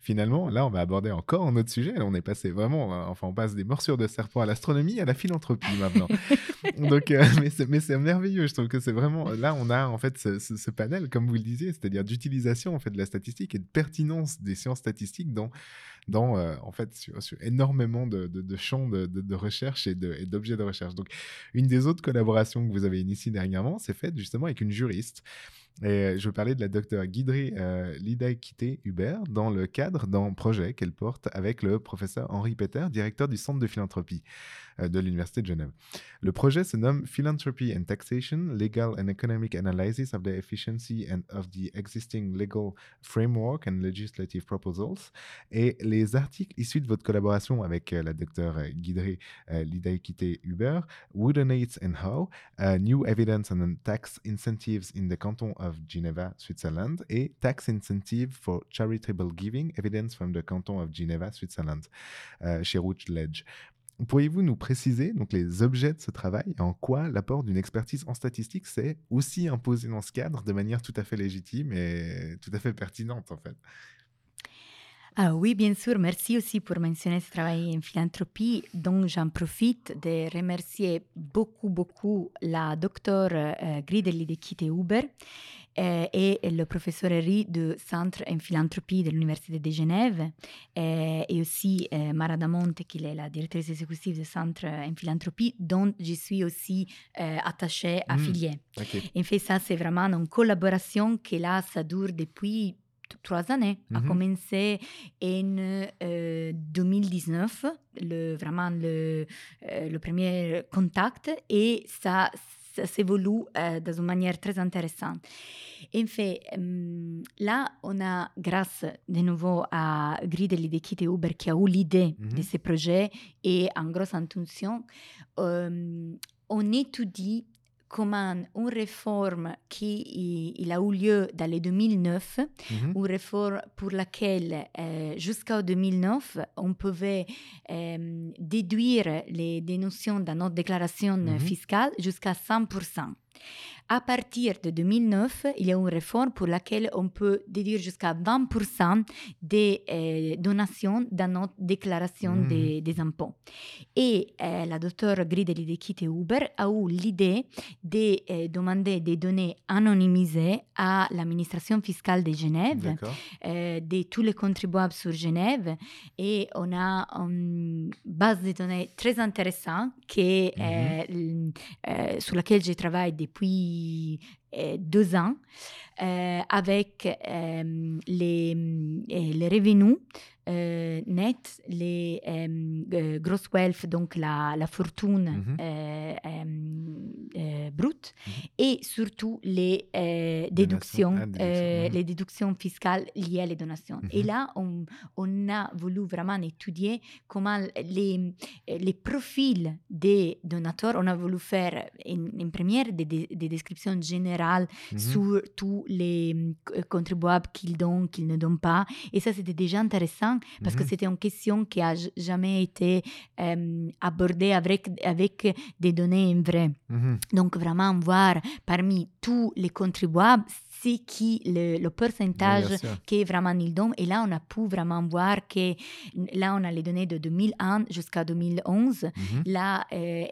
finalement, là, on va aborder encore un autre sujet. Là, on est passé vraiment, euh, enfin, on passe des morsures de serpent à l'astronomie, à la philanthropie maintenant. Donc, euh, mais c'est mais c'est merveilleux. Je trouve que c'est vraiment là, on a en fait ce, ce- ce panel, comme vous le disiez, c'est-à-dire d'utilisation en fait de la statistique et de pertinence des sciences statistiques dans dans euh, en fait sur, énormément de, de- champs de, de- recherche et d'objets de, recherche. Donc, une des autres collaborations que vous avez initiées dernièrement, c'est faite justement avec une juriste. Et euh, je parler de la docteure Guidry euh, Lidaikité Hubert dans le cadre d'un projet qu'elle porte avec le professeur Henri Peter, directeur du Centre de philanthropie de l'Université de Genève. Le projet se nomme Philanthropy and Taxation, Legal and Economic Analysis of the Efficiency and of the Existing Legal Framework and Legislative Proposals. Et les articles issus de votre collaboration avec euh, la docteure euh, Guidry euh, Lidaikité Hubert, Woodenates and How, New Evidence on Tax Incentives in the Canton of Geneva, Switzerland, et Tax Incentive for Charitable Giving, Evidence from the Canton of Geneva, Switzerland, euh, chez Routledge. Pourriez-vous nous préciser donc les objets de ce travail et en quoi l'apport d'une expertise en statistique s'est aussi imposé dans ce cadre de manière tout à fait légitime et tout à fait pertinente en fait? Ah oui, bien sûr. Merci aussi pour mentionner ce travail en philanthropie. Donc, j'en profite de remercier beaucoup, beaucoup la docteure euh, Grideli de Kite Huber euh, et le professeur Henry du Centre en philanthropie de l'Université de Genève euh, et aussi euh, Mara Damonte, qui est la directrice exécutive du Centre en philanthropie, dont je suis aussi euh, attachée, Mm. affiliée. Ok. En fait, ça, c'est vraiment une collaboration qui là, ça dure depuis trois années. A Mhm. commencé en euh, 2019, le, vraiment le, euh, le premier contact, et ça, ça s'évolue euh, d'une manière très intéressante. En fait, hum, là, on a, grâce de nouveau à Grideli de Kite Uber, qui a eu l'idée Mhm. de ce projet et en grosse intention, euh, on étudie comment une réforme qui il a eu lieu dans le 2009, Mhm. une réforme pour laquelle euh, jusqu'en 2009, on pouvait euh, déduire les, des notions dans notre déclaration Mhm. fiscale jusqu'à 100%. À partir de 2009, il y a une réforme pour laquelle on peut déduire jusqu'à 20% des euh, donations dans notre déclaration Mhm. des, des impôts. Et euh, la docteure Grideli de Kite Huber a eu l'idée de euh, demander des données anonymisées à l'administration fiscale de Genève, euh, de tous les contribuables sur Genève. Et on a une base de données très intéressante qui, est, euh, sur laquelle je travaille depuis euh, deux ans, euh, avec euh, les, les revenus euh, nets, les euh, euh, gross wealth, donc la, la fortune Mhm. euh, brute, Mhm. et surtout les euh, déductions, déductions, les déductions fiscales liées à les donations. Et Mhm. là, on, on a voulu vraiment étudier comment les, les profils des donateurs, on a voulu faire une, une première des, des- des descriptions générales sur tous les contribuables qu'ils donnent, qu'ils ne donnent pas. Et ça, c'était déjà intéressant parce que Mhm. c'était une question qui a jamais été euh, abordée avec, avec des données en vrai. Mhm. Donc, vraiment voir parmi tous les contribuables, c'est qui le, le Oui, pourcentage sûr. qui est vraiment ils donnent. Et là, on a pu vraiment voir que là, on a les données de 2001 jusqu'à 2011. Mhm. Là, euh,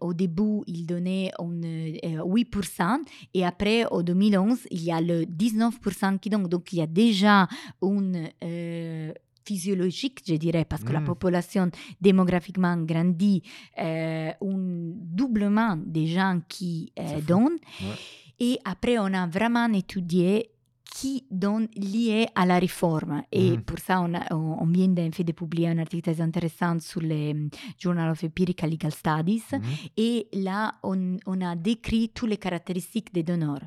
au début, il donnait un, euh, 8%, et après, au 2011, il y a le 19% qui donne. Donc, il y a déjà une euh, physiologique, je dirais, parce que la Mm. population démographiquement grandit, euh, un doublement des gens qui euh, donnent. Ouais. Et après, on a vraiment étudié qui donne lié à la réforme. Et Mhm. pour ça, on, a- on- on vient en fait de publier un article très intéressant sur le um, Journal of Empirical Legal Studies. Mhm. Et là, on, on a décrit toutes les caractéristiques des donneurs.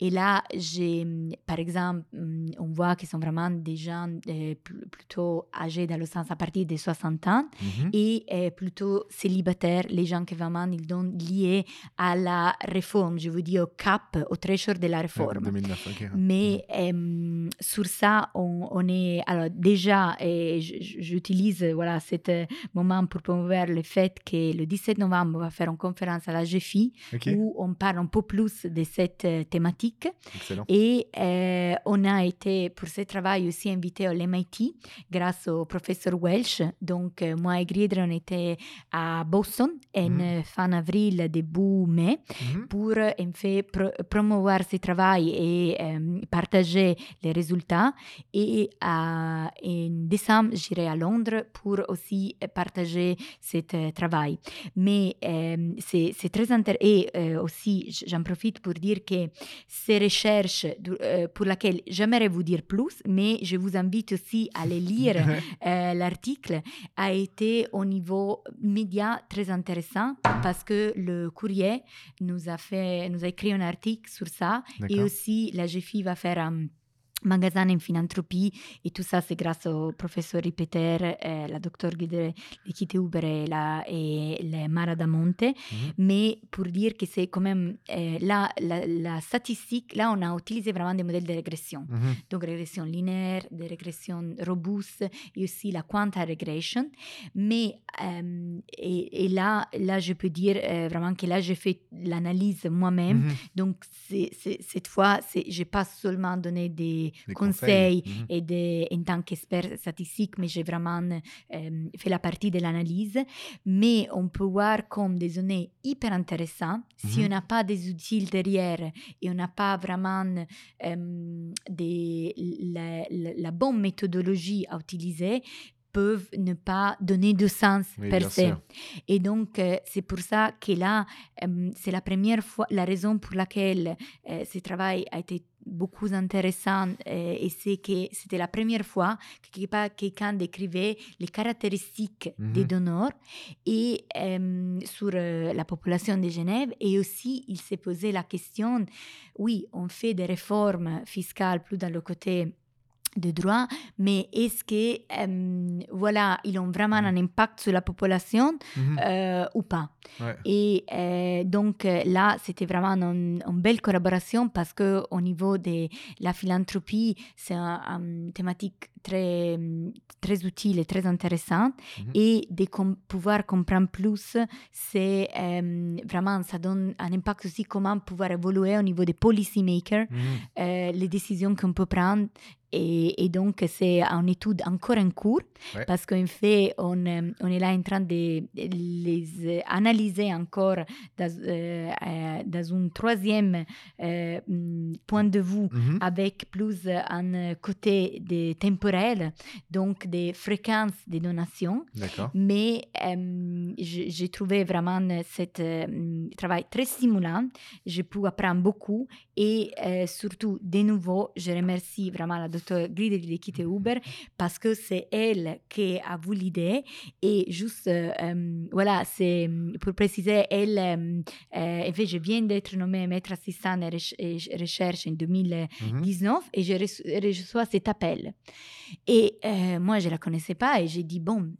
Et là, j'ai, hum, par exemple, hum, on voit qu'ils sont vraiment des gens pl- plutôt âgés dans le sens à partir de 60 ans Mhm. et euh, plutôt célibataires, les gens qui vraiment ils donnent liés à la réforme, je veux dire au cap, au threshold de la réforme. 2009, ok. Mais euh, sur ça, on, on est. Alors, déjà, et j'utilise voilà, cet euh, moment pour promouvoir le fait que le 17 novembre, on va faire une conférence à la GFI où on parle un peu plus de cette euh, thématique. excellent. Et euh, on a été, pour ce travail, aussi invité à l'MIT grâce au professeur Welsh. Donc, moi et Griedre, on était à Boston en Mhm. fin avril, début mai Mhm. pour en fait pro- promouvoir ce travail et euh, partager partager les résultats. Et en décembre, j'irai à Londres pour aussi partager ce travail. Mais c'est très intéressant. Et aussi, j'en profite pour dire que ces recherches pour lesquelles j'aimerais vous dire plus, mais je vous invite aussi à les lire. L'article a été au niveau média très intéressant parce que le courrier nous a, fait, nous a écrit un article sur ça et aussi la GFI va faire un magasin en philanthropie et tout ça c'est grâce au professeur Ripeter, eh, la docteur Guide Likite Uber et, la, et le Mara Damonte, mm -hmm. mais pour dire que c'est quand même eh, la, la, la, statistique, là on a utilisé vraiment des modèles de régression, mm -hmm. donc régression linéaire, des régressions robustes et aussi la quanta regression, mais euh, et, et, là, là je peux dire euh, vraiment que là j'ai fait l'analyse moi-même, mm -hmm. donc cette fois j'ai pas seulement donné des des conseils, conseils. -hmm. et en tant qu'expert statistique, mais j'ai vraiment euh, fait la partie de l'analyse. Mais on peut voir comme des données hyper intéressantes. Si on n'a pas des outils derrière et on n'a pas vraiment euh, des, la, la, la bonne méthodologie à utiliser, peuvent ne pas donner de sens oui, per se. sûr. Et donc, euh, c'est pour ça que là, euh, c'est la première fois, la raison pour laquelle euh, ce travail a été beaucoup intéressant euh, et c'est que c'était la première fois que quelqu'un décrivait les caractéristiques Mhm. des donneurs et euh, sur euh, la population de Genève et aussi il s'est posé la question oui on fait des réformes fiscales plus dans le côté de droit, mais est-ce que euh, voilà, ils ont vraiment un impact sur la population Mhm. euh, ou pas? Ouais. et euh, donc là, c'était vraiment une, une belle collaboration parce que au niveau de la philanthropie, c'est un- une thématique très, très utile et très intéressante. Mhm. Et de com- pouvoir comprendre plus, c'est vraiment, ça donne un impact aussi comment pouvoir évoluer au niveau des policymakers, Mhm. euh, les décisions qu'on peut prendre. Et, et donc, c'est une étude encore en cours Ouais. parce qu'en fait, on, euh, on est là en train de les euh, analyser encore dans, euh, euh, dans un troisième euh, mm, point de vue Mhm. avec plus un côté temporel, donc des fréquences des donations. D'accord. Mais euh, j'ai j'ai trouvé vraiment ce travail très stimulant. J'ai pu apprendre beaucoup et euh, surtout, de nouveau, je remercie vraiment la docteure Gride de l'équipe Uber parce que c'est elle qui a voulu l'idée et juste, euh, euh, voilà, c'est pour préciser, elle, euh, en fait, je viens d'être nommée maître assistant de recherche en 2019 Mhm. et je reço- reçois cet appel. Et moi, je ne la connaissais pas et j'ai dit, bon,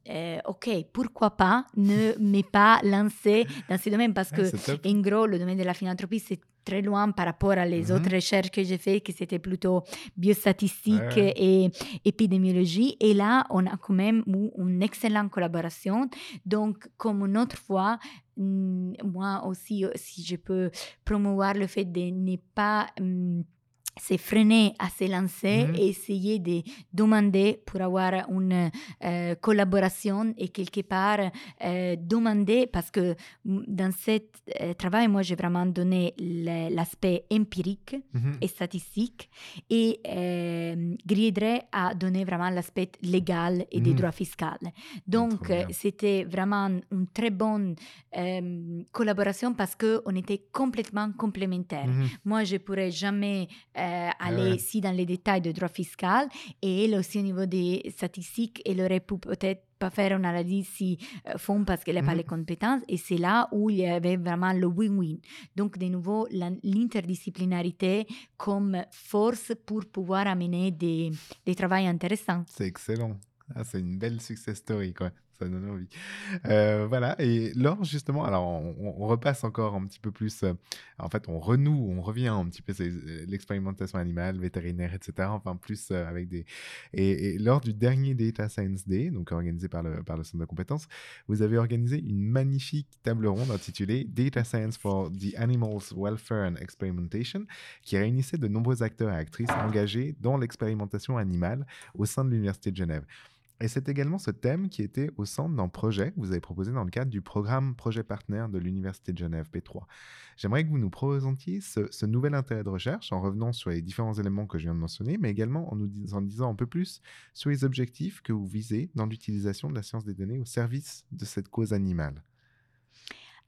ok, pourquoi pas ne me pas lancer dans ce domaine parce Ouais, que, c'est top. en gros, le domaine de la philanthropie, c'est très loin par rapport à les Mhm. autres recherches que j'ai faites, que c'était plutôt biostatistique Ouais. et épidémiologie. Et là, on a quand même eu une excellente collaboration. Donc, comme une autre fois, mm, moi aussi, euh, si je peux promouvoir le fait de ne pas mm, se freiner à se lancer et essayer de demander pour avoir une euh, collaboration et quelque part euh, demander parce que dans ce travail, moi j'ai vraiment donné l'aspect empirique Mhm. et statistique et euh, Griedre a donné vraiment l'aspect légal et des Mhm. droits fiscaux. Donc euh, c'était vraiment une très bonne euh, collaboration parce qu'on était complètement complémentaires. Mhm. Moi, je pourrais jamais euh, aller ouais. ici dans les détails de droit fiscal et elle aussi au niveau des statistiques, elle aurait pu peut-être pas faire une analyse si euh, fond parce qu'elle n'a pas Mhm. les compétences et c'est là où il y avait vraiment le win-win. Donc, de nouveau, l'interdisciplinarité comme force pour pouvoir amener des, des travaux intéressants. C'est excellent. Ah, c'est une belle success story, quoi. Ça donne envie. Euh, voilà. Et Laure, justement, alors on, repasse encore un petit peu plus. euh, en fait, on renoue, on revient un petit peu euh, l'expérimentation animale, vétérinaire, etc. Enfin, plus avec des. Et, et lors du dernier Data Science Day, donc organisé par le, par le Centre de compétences, vous avez organisé une magnifique table ronde intitulée Data Science for the Animals Welfare and Experimentation, qui réunissait de nombreux acteurs et actrices engagés dans l'expérimentation animale au sein de l'Université de Genève. Et c'est également ce thème qui était au centre d'un projet que vous avez proposé dans le cadre du programme projet partenaire de l'Université de Genève P3. J'aimerais que vous nous présentiez ce, nouvel intérêt de recherche en revenant sur les différents éléments que je viens de mentionner, mais également en nous en disant un peu plus sur les objectifs que vous visez dans l'utilisation de la science des données au service de cette cause animale.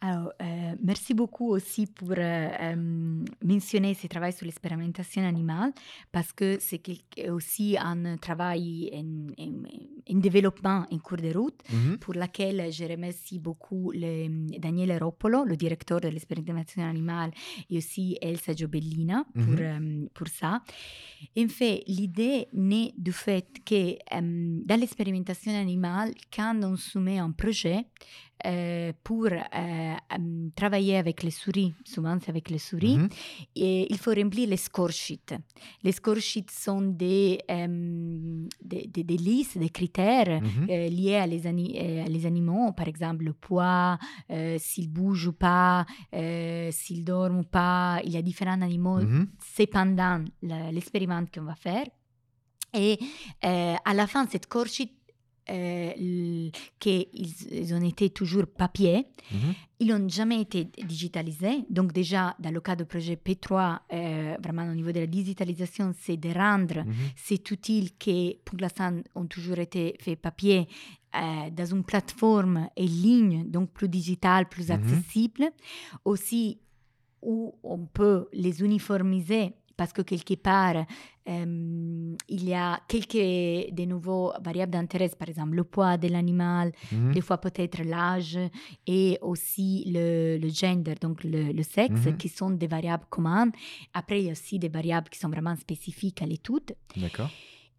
Alors, euh, merci beaucoup aussi pour euh, euh, mentionner ce travail sur l'expérimentation animale parce que c'est aussi un travail en, en, en, développement en cours de route mm -hmm. pour laquelle je remercie beaucoup le, Daniele Roppolo, le directeur de l'expérimentation animale, et aussi Elsa Giobellina pour, mm -hmm. pour ça. En fait, l'idée naît du fait que dans l'expérimentation animale, quand on soumet un projet, euh, pour euh, travailler avec les souris, souvent c'est avec les souris, mm -hmm. et il faut remplir les score sheets. Les score sheets sont des, des, des, des, listes, des critères mm -hmm. euh, liés à les, ani à les, animaux, par exemple le poids, s'ils bougent ou pas, s'ils dorment ou pas. Il y a différents animaux, mm -hmm. c'est pendant l'expériment qu'on va faire. Et à la fin cette score sheet, euh, qu'ils ils ont été toujours papier, mm -hmm. ils n'ont jamais été digitalisés. Donc déjà, dans le cas du projet P3, euh, vraiment au niveau de la digitalisation, c'est de rendre mm -hmm. cet outil qui, pour l'instant, ont toujours été fait papier euh, dans une plateforme en ligne, donc plus digitale, plus mm -hmm. accessible. Aussi, où on peut les uniformiser parce que quelque part, euh, il y a quelques de nouveaux variables d'intérêt, par exemple le poids de l'animal, -hmm. des fois peut-être l'âge et aussi le, le, gender, donc le, le sexe, -hmm. qui sont des variables communes. Après, il y a aussi des variables qui sont vraiment spécifiques à l'étude. D'accord.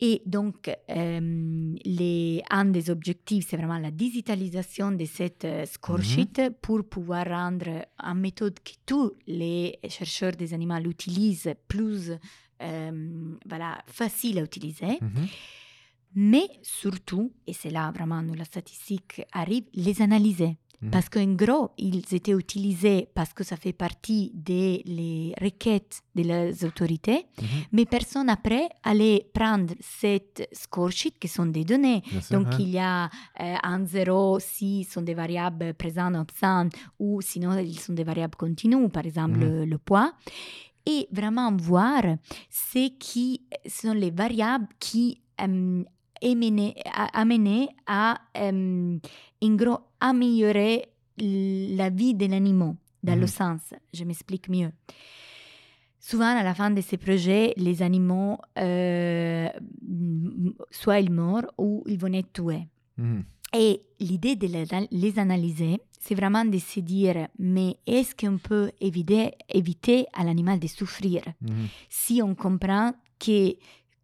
Et donc, euh, les, un des objectifs, c'est vraiment la digitalisation de cette uh, score sheet mm -hmm. pour pouvoir rendre une méthode que tous les chercheurs des animaux utilisent plus euh, voilà, facile à utiliser. Mm -hmm. Mais surtout, et c'est là vraiment où la statistique arrive, les analyser. Mmh. Parce qu'en gros, ils étaient utilisés parce que ça fait partie des les requêtes des autorités, mmh. mais personne après allait prendre cette score sheet qui sont des données. Donc hein. il y a euh, un zéro si sont des variables présentes absentes ou sinon ils sont des variables continues, par exemple le, le, poids. Et vraiment voir ce qui sont les variables qui euh, à, en gros, améliorer la vie de l'animal, dans mmh. le sens, je m'explique mieux. Souvent, à la fin de ces projets, les animaux, euh, soit ils meurent ou ils vont être tués. Mmh. Et l'idée de les, analyser, c'est vraiment de se dire, mais est-ce qu'on peut éviter, éviter à l'animal de souffrir? Mmh. si on comprend que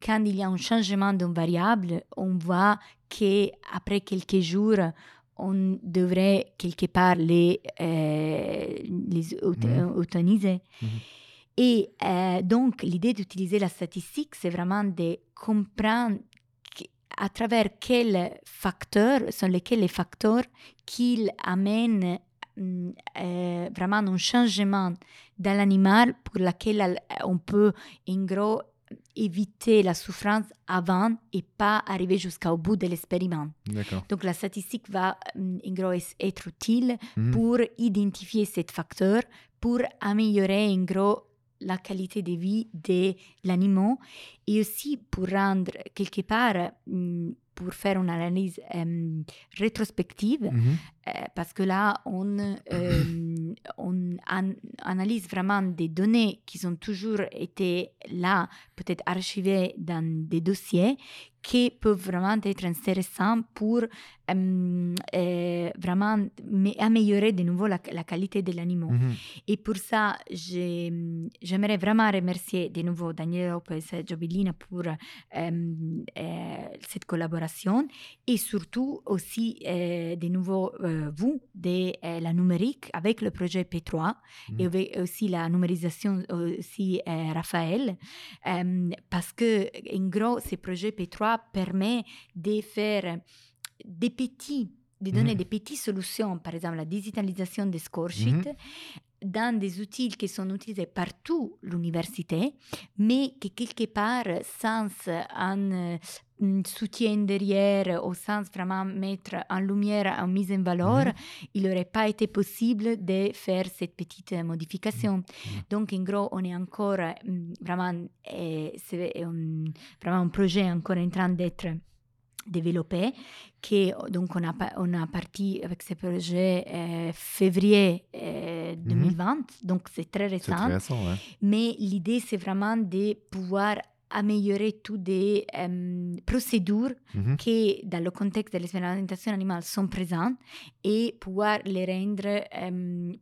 quand il y a un changement d'une variable, on voit qu'après quelques jours, on devrait quelque part les, euh, les mmh. euthaniser. Mmh. Et euh, donc, l'idée d'utiliser la statistique, c'est vraiment de comprendre à travers quels facteurs sont lesquels les facteurs qui amènent euh, vraiment un changement dans l'animal pour lequel on peut, en gros, éviter la souffrance avant et pas arriver jusqu'au bout de l'expériment. Donc la statistique va en gros être utile mmh. pour identifier ces facteurs, pour améliorer en gros la qualité de vie de l'animal et aussi pour rendre quelque part pour faire une analyse euh, rétrospective, mm -hmm. euh, parce que là, on, euh, on an analyse vraiment des données qui ont toujours été là, peut-être archivées dans des dossiers, qui peuvent vraiment être intéressants pour vraiment améliorer de nouveau la, la qualité de l'animal. Mm -hmm. Et pour ça, j'aimerais vraiment remercier de nouveau Daniel Lopez et Giobilina pour cette collaboration et surtout aussi euh, de nouveau euh, vous de euh, la numérique avec le projet P3 mmh. et avec aussi la numérisation aussi Raphaël parce que en gros ce projet P3 permet de faire des petits de donner mmh. des petites solutions, par exemple la digitalisation des score sheets, mmh dans des outils qui sont utilisés partout l'université, mais qui quelque part, sans un soutien derrière, au sens vraiment mettre en lumière, en mise en valeur, Mhm. il n'aurait pas été possible de faire cette petite modification. Mhm. Donc, en gros, on est encore mm, vraiment, euh, c'est un, vraiment un projet encore en train d'être développé, que donc on a, pa- on a parti avec ce projet euh, février euh, 2020, donc c'est très récent. très récent, ouais. Mais l'idée, c'est vraiment de pouvoir améliorer toutes les euh, procédures qui, dans le contexte de l'expérimentation animale, sont présentes et pouvoir les rendre euh, mm,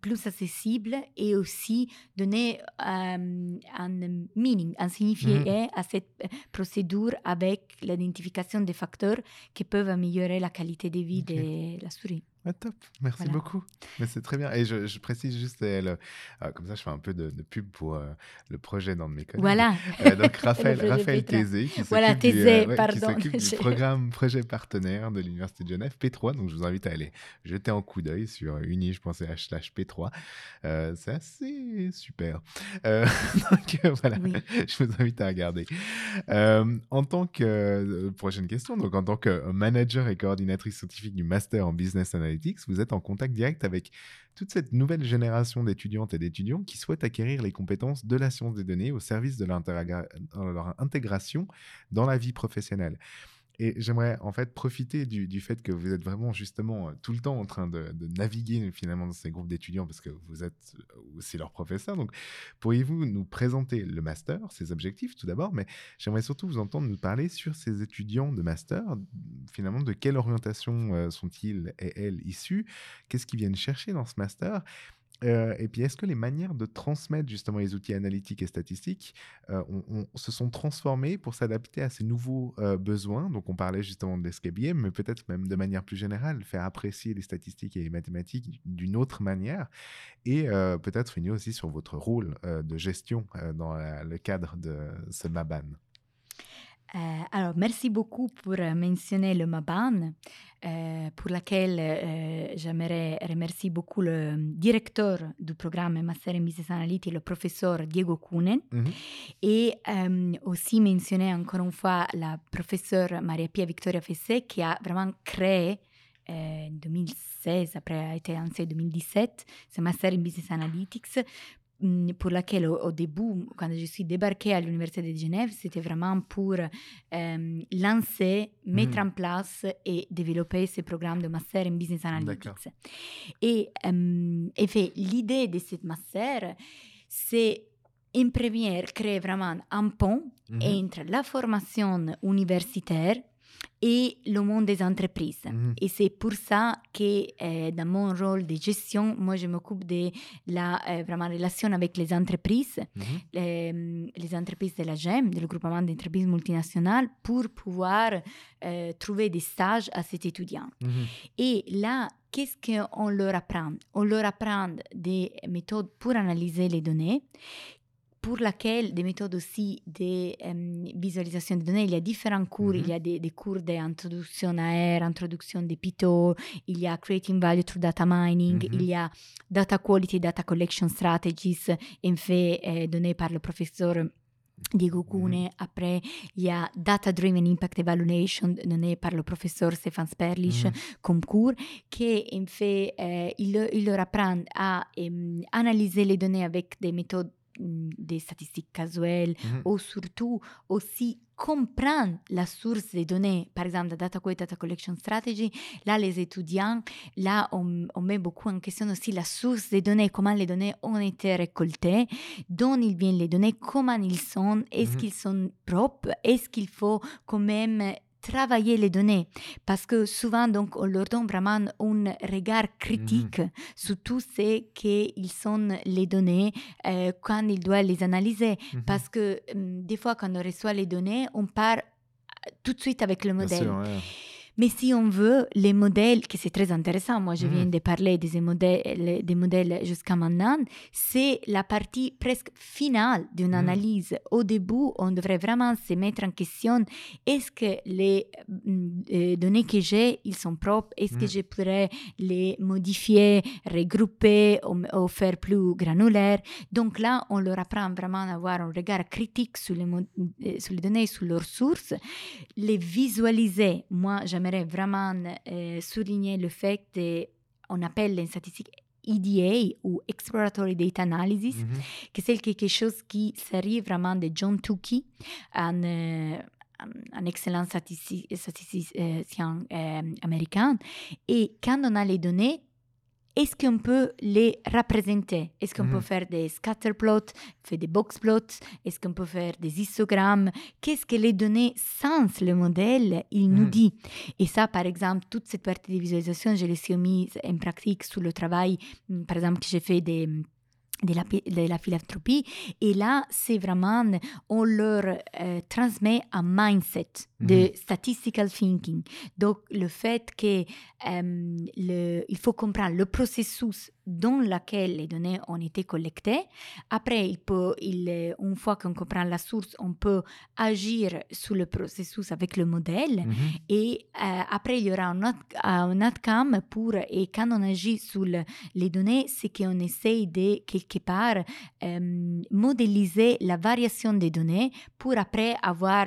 plus accessibles et aussi donner euh, un meaning, un signifié à cette euh, procédure avec l'identification des facteurs qui peuvent améliorer la qualité de vie de la souris. Ah, top, merci Voilà. beaucoup. Mais c'est très bien. Et je, je précise juste, euh, euh, comme ça, je fais un peu de, de pub pour euh, le projet de mes collègues. Voilà. Euh, donc Raphaël, Raphaël. Thésé, qui Voilà, s'occupe du, s'occupe du j'ai- programme projet partenaire de l'Université de Genève, P3. Donc je vous invite à aller jeter un coup d'œil sur uni, je pensais, slash P3. Euh, c'est assez super. Euh, donc euh, voilà, Oui. je vous invite à regarder. En tant que, prochaine question, donc en tant que manager et coordinatrice scientifique du Master en Business Analytics, vous êtes en contact direct avec toute cette nouvelle génération d'étudiantes et d'étudiants qui souhaitent acquérir les compétences de la science des données au service de leur intégration dans la vie professionnelle. Et j'aimerais en fait profiter du, du fait que vous êtes vraiment justement euh, tout le temps en train de, de naviguer finalement dans ces groupes d'étudiants parce que vous êtes euh, aussi leur professeur. Donc, pourriez-vous nous présenter le master, ses objectifs tout d'abord, mais j'aimerais surtout vous entendre nous parler sur ces étudiants de master. Finalement, de quelle orientation euh, sont-ils et elles issus? Qu'est-ce qu'ils viennent chercher dans ce master? Euh, et puis, est-ce que les manières de transmettre justement les outils analytiques et statistiques euh, se sont transformées pour s'adapter à ces nouveaux euh, besoins? Donc, on parlait justement de l'escape game, mais peut-être même de manière plus générale, faire apprécier les statistiques et les mathématiques d'une autre manière. Et peut-être finir aussi sur votre rôle de gestion dans le cadre de ce MABAN. Euh, alors, merci beaucoup pour euh, mentionner le MABAN, euh, pour laquelle euh, j'aimerais remercier beaucoup le directeur du programme Master in Business Analytics, le professeur Diego Kunen, Mhm. et euh, aussi mentionner encore une fois la professeure Maria-Pia Victoria Fessé qui a vraiment créé euh, en 2016, après a été lancé en 2017, ce Master in Business Analytics mm, pour laquelle au, au début, quand je suis débarquée à l'Université de Genève, c'était vraiment pour euh, lancer, mettre en place et développer ce programme de master en business analytics. Et euh, en fait, l'idée de cette master, c'est en première créer vraiment un pont Mhm. entre la formation universitaire et le monde des entreprises. Mhm. Et c'est pour ça que euh, dans mon rôle de gestion, moi je m'occupe de la euh, vraiment relation avec les entreprises, Mhm. euh, les entreprises de la GEM, du groupement d'entreprises multinationales, pour pouvoir euh, trouver des stages à ces étudiants. Mhm. Et là, qu'est-ce qu'on leur apprend? On leur apprend des méthodes pour analyser les données, pour laquelle des méthodes aussi de euh, visualisation des données. Il y a différents cours. Mhm. Il y a des, des cours d'introduction à R, introduction de Python, il y a Creating Value through Data Mining, Mhm. il y a Data Quality, Data Collection Strategies, en fait, euh, donné par le professeur Diego Cune. Après, il y a Data Driven Impact Evaluation, donné par le professeur Stefan Sperlich Mhm. comme cours, qui en fait, euh, il, il leur apprend à analyser les données avec des méthodes mm, des statistiques casuelles Mhm. ou surtout aussi comprendre la source des données, par exemple la Data Quality Data Collection Strategy, là les étudiants, là on, on met beaucoup en question aussi la source des données, comment les données ont été récoltées, d'où ils viennent les données, comment ils sont, est-ce Mhm. qu'ils sont propres, est-ce qu'il faut quand même travailler les données parce que souvent donc on leur donne vraiment un regard critique sur tout ce qu'ils sont les données euh, quand ils doivent les analyser Mhm. parce que hum, des fois, quand on reçoit les données, on part euh, tout de suite avec le modèle. sûr, ouais. Mais si on veut, les modèles, que c'est très intéressant, moi je Mhm. viens de parler des modèles, des modèles jusqu'à maintenant, c'est la partie presque finale d'une Mhm. analyse. Au début, on devrait vraiment se mettre en question, est-ce que les mm, euh, données que j'ai, ils sont propres? Est-ce que je pourrais les modifier, regrouper ou, ou faire plus granulaires Donc là, on leur apprend vraiment à avoir un regard critique sur les, euh, sur les données, sur leurs sources, les visualiser. Moi, j'aimerais vraiment euh, souligner le fait que on appelle les statistiques EDA ou Exploratory Data Analysis, Mhm. que c'est quelque chose qui serait vraiment de John Tukey, un, euh, un- excellent statisti- statisticien euh, américain. Et quand on a les données, est-ce qu'on peut les représenter? Est-ce qu'on Mhm. peut faire des scatter plots, faire des box plots? Est-ce qu'on peut faire des histogrammes? Qu'est-ce que les données sans le modèle, il nous Mhm. dit? Et ça, par exemple, toute cette partie de visualisation, je l'ai aussi mise en pratique sur le travail, mm, par exemple, que j'ai fait des de la, de la philanthropie. Et là, c'est vraiment, on leur euh, transmet un mindset de statistical thinking. Donc, le fait que euh, le, il faut comprendre le processus dans lequel les données ont été collectées. Après, il peut, il, euh, une fois qu'on comprend la source, on peut agir sur le processus avec le modèle. Mhm. Et euh, après, il y aura un, un outcome pour, et quand on agit sur le- les données, c'est qu'on essaye de, quelque part, euh, modéliser la variation des données pour après avoir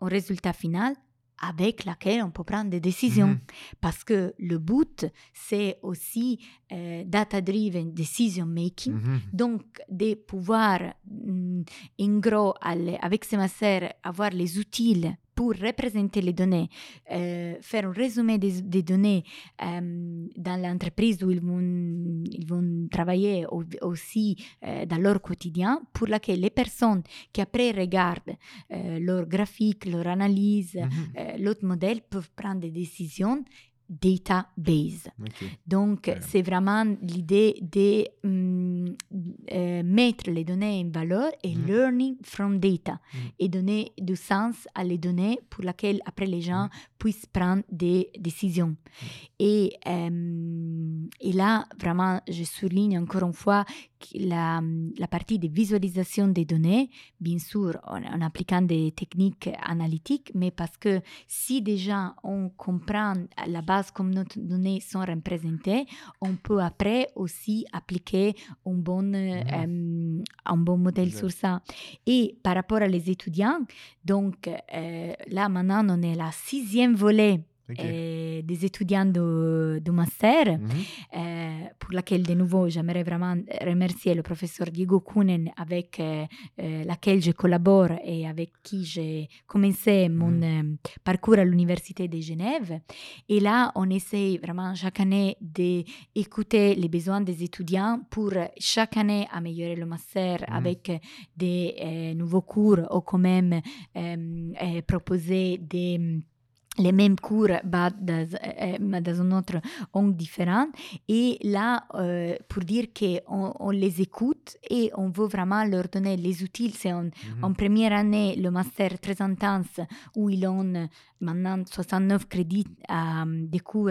un résultat final avec lequel on peut prendre des décisions. Mhm. Parce que le but, c'est aussi euh, data-driven decision making. Mhm. Donc, de pouvoir, mm, en gros, aller- avec ces masters, avoir les outils pour représenter les données, euh, faire un résumé des, des données euh, dans l'entreprise où ils vont, ils vont travailler au- aussi euh, dans leur quotidien, pour laquelle les personnes qui après regardent euh, leur graphique, leur analyse, Mhm. l'autre modèle peuvent prendre des décisions data-based. Ok. Donc, Ouais. c'est vraiment l'idée de hum, euh, mettre les données en valeur et Mhm. learning from data Mhm. et donner du sens à les données pour lesquelles après les gens Mhm. puissent prendre des décisions. Et, euh, et là, vraiment, je souligne encore une fois la, la partie de visualisation des données, bien sûr, en, en appliquant des techniques analytiques, mais parce que si déjà on comprend la base comme nos données sont représentées, on peut après aussi appliquer un bon, euh, un bon modèle sur ça. Et par rapport à les étudiants, donc euh, là maintenant on est à la sixième volet Ok. euh, des étudiants de, de master, Mhm. euh, pour laquelle de nouveau j'aimerais vraiment remercier le professeur Diego Kunen avec euh, laquelle je collabore et avec qui j'ai commencé mon euh, parcours à l'Université de Genève. Et là, on essaye vraiment chaque année d'écouter les besoins des étudiants pour chaque année améliorer le master Mhm. avec des nouveaux cours ou quand même proposer des les mêmes cours dans, euh, mais dans un autre angle différent. Et là, euh, pour dire qu'on on les écoute et on veut vraiment leur donner les outils. C'est en, Mhm. en première année le master très intense où ils ont euh, maintenant 69 crédits de cours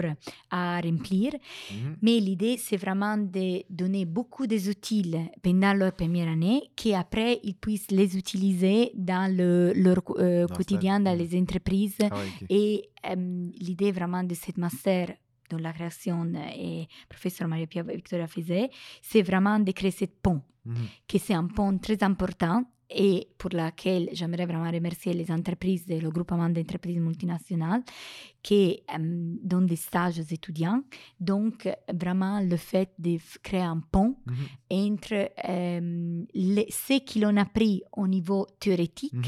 à remplir. Mhm. Mais l'idée, c'est vraiment de donner beaucoup des outils pendant leur première année, qu'après, ils puissent les utiliser dans le, leur euh, Dans quotidien, ça, dans mhm. les entreprises. Ah. Et euh, l'idée vraiment de cette master dont la création euh, et professeur Maria-Pia Victoria faisait, c'est vraiment de créer ce pont, Mhm. que c'est un pont très important et pour laquelle j'aimerais vraiment remercier les entreprises, le groupement d'entreprises multinationales qui euh, donnent des stages aux étudiants. Donc, vraiment, le fait de créer un pont Mhm. entre euh, les- ce que l'on a appris au niveau théorique, Mhm.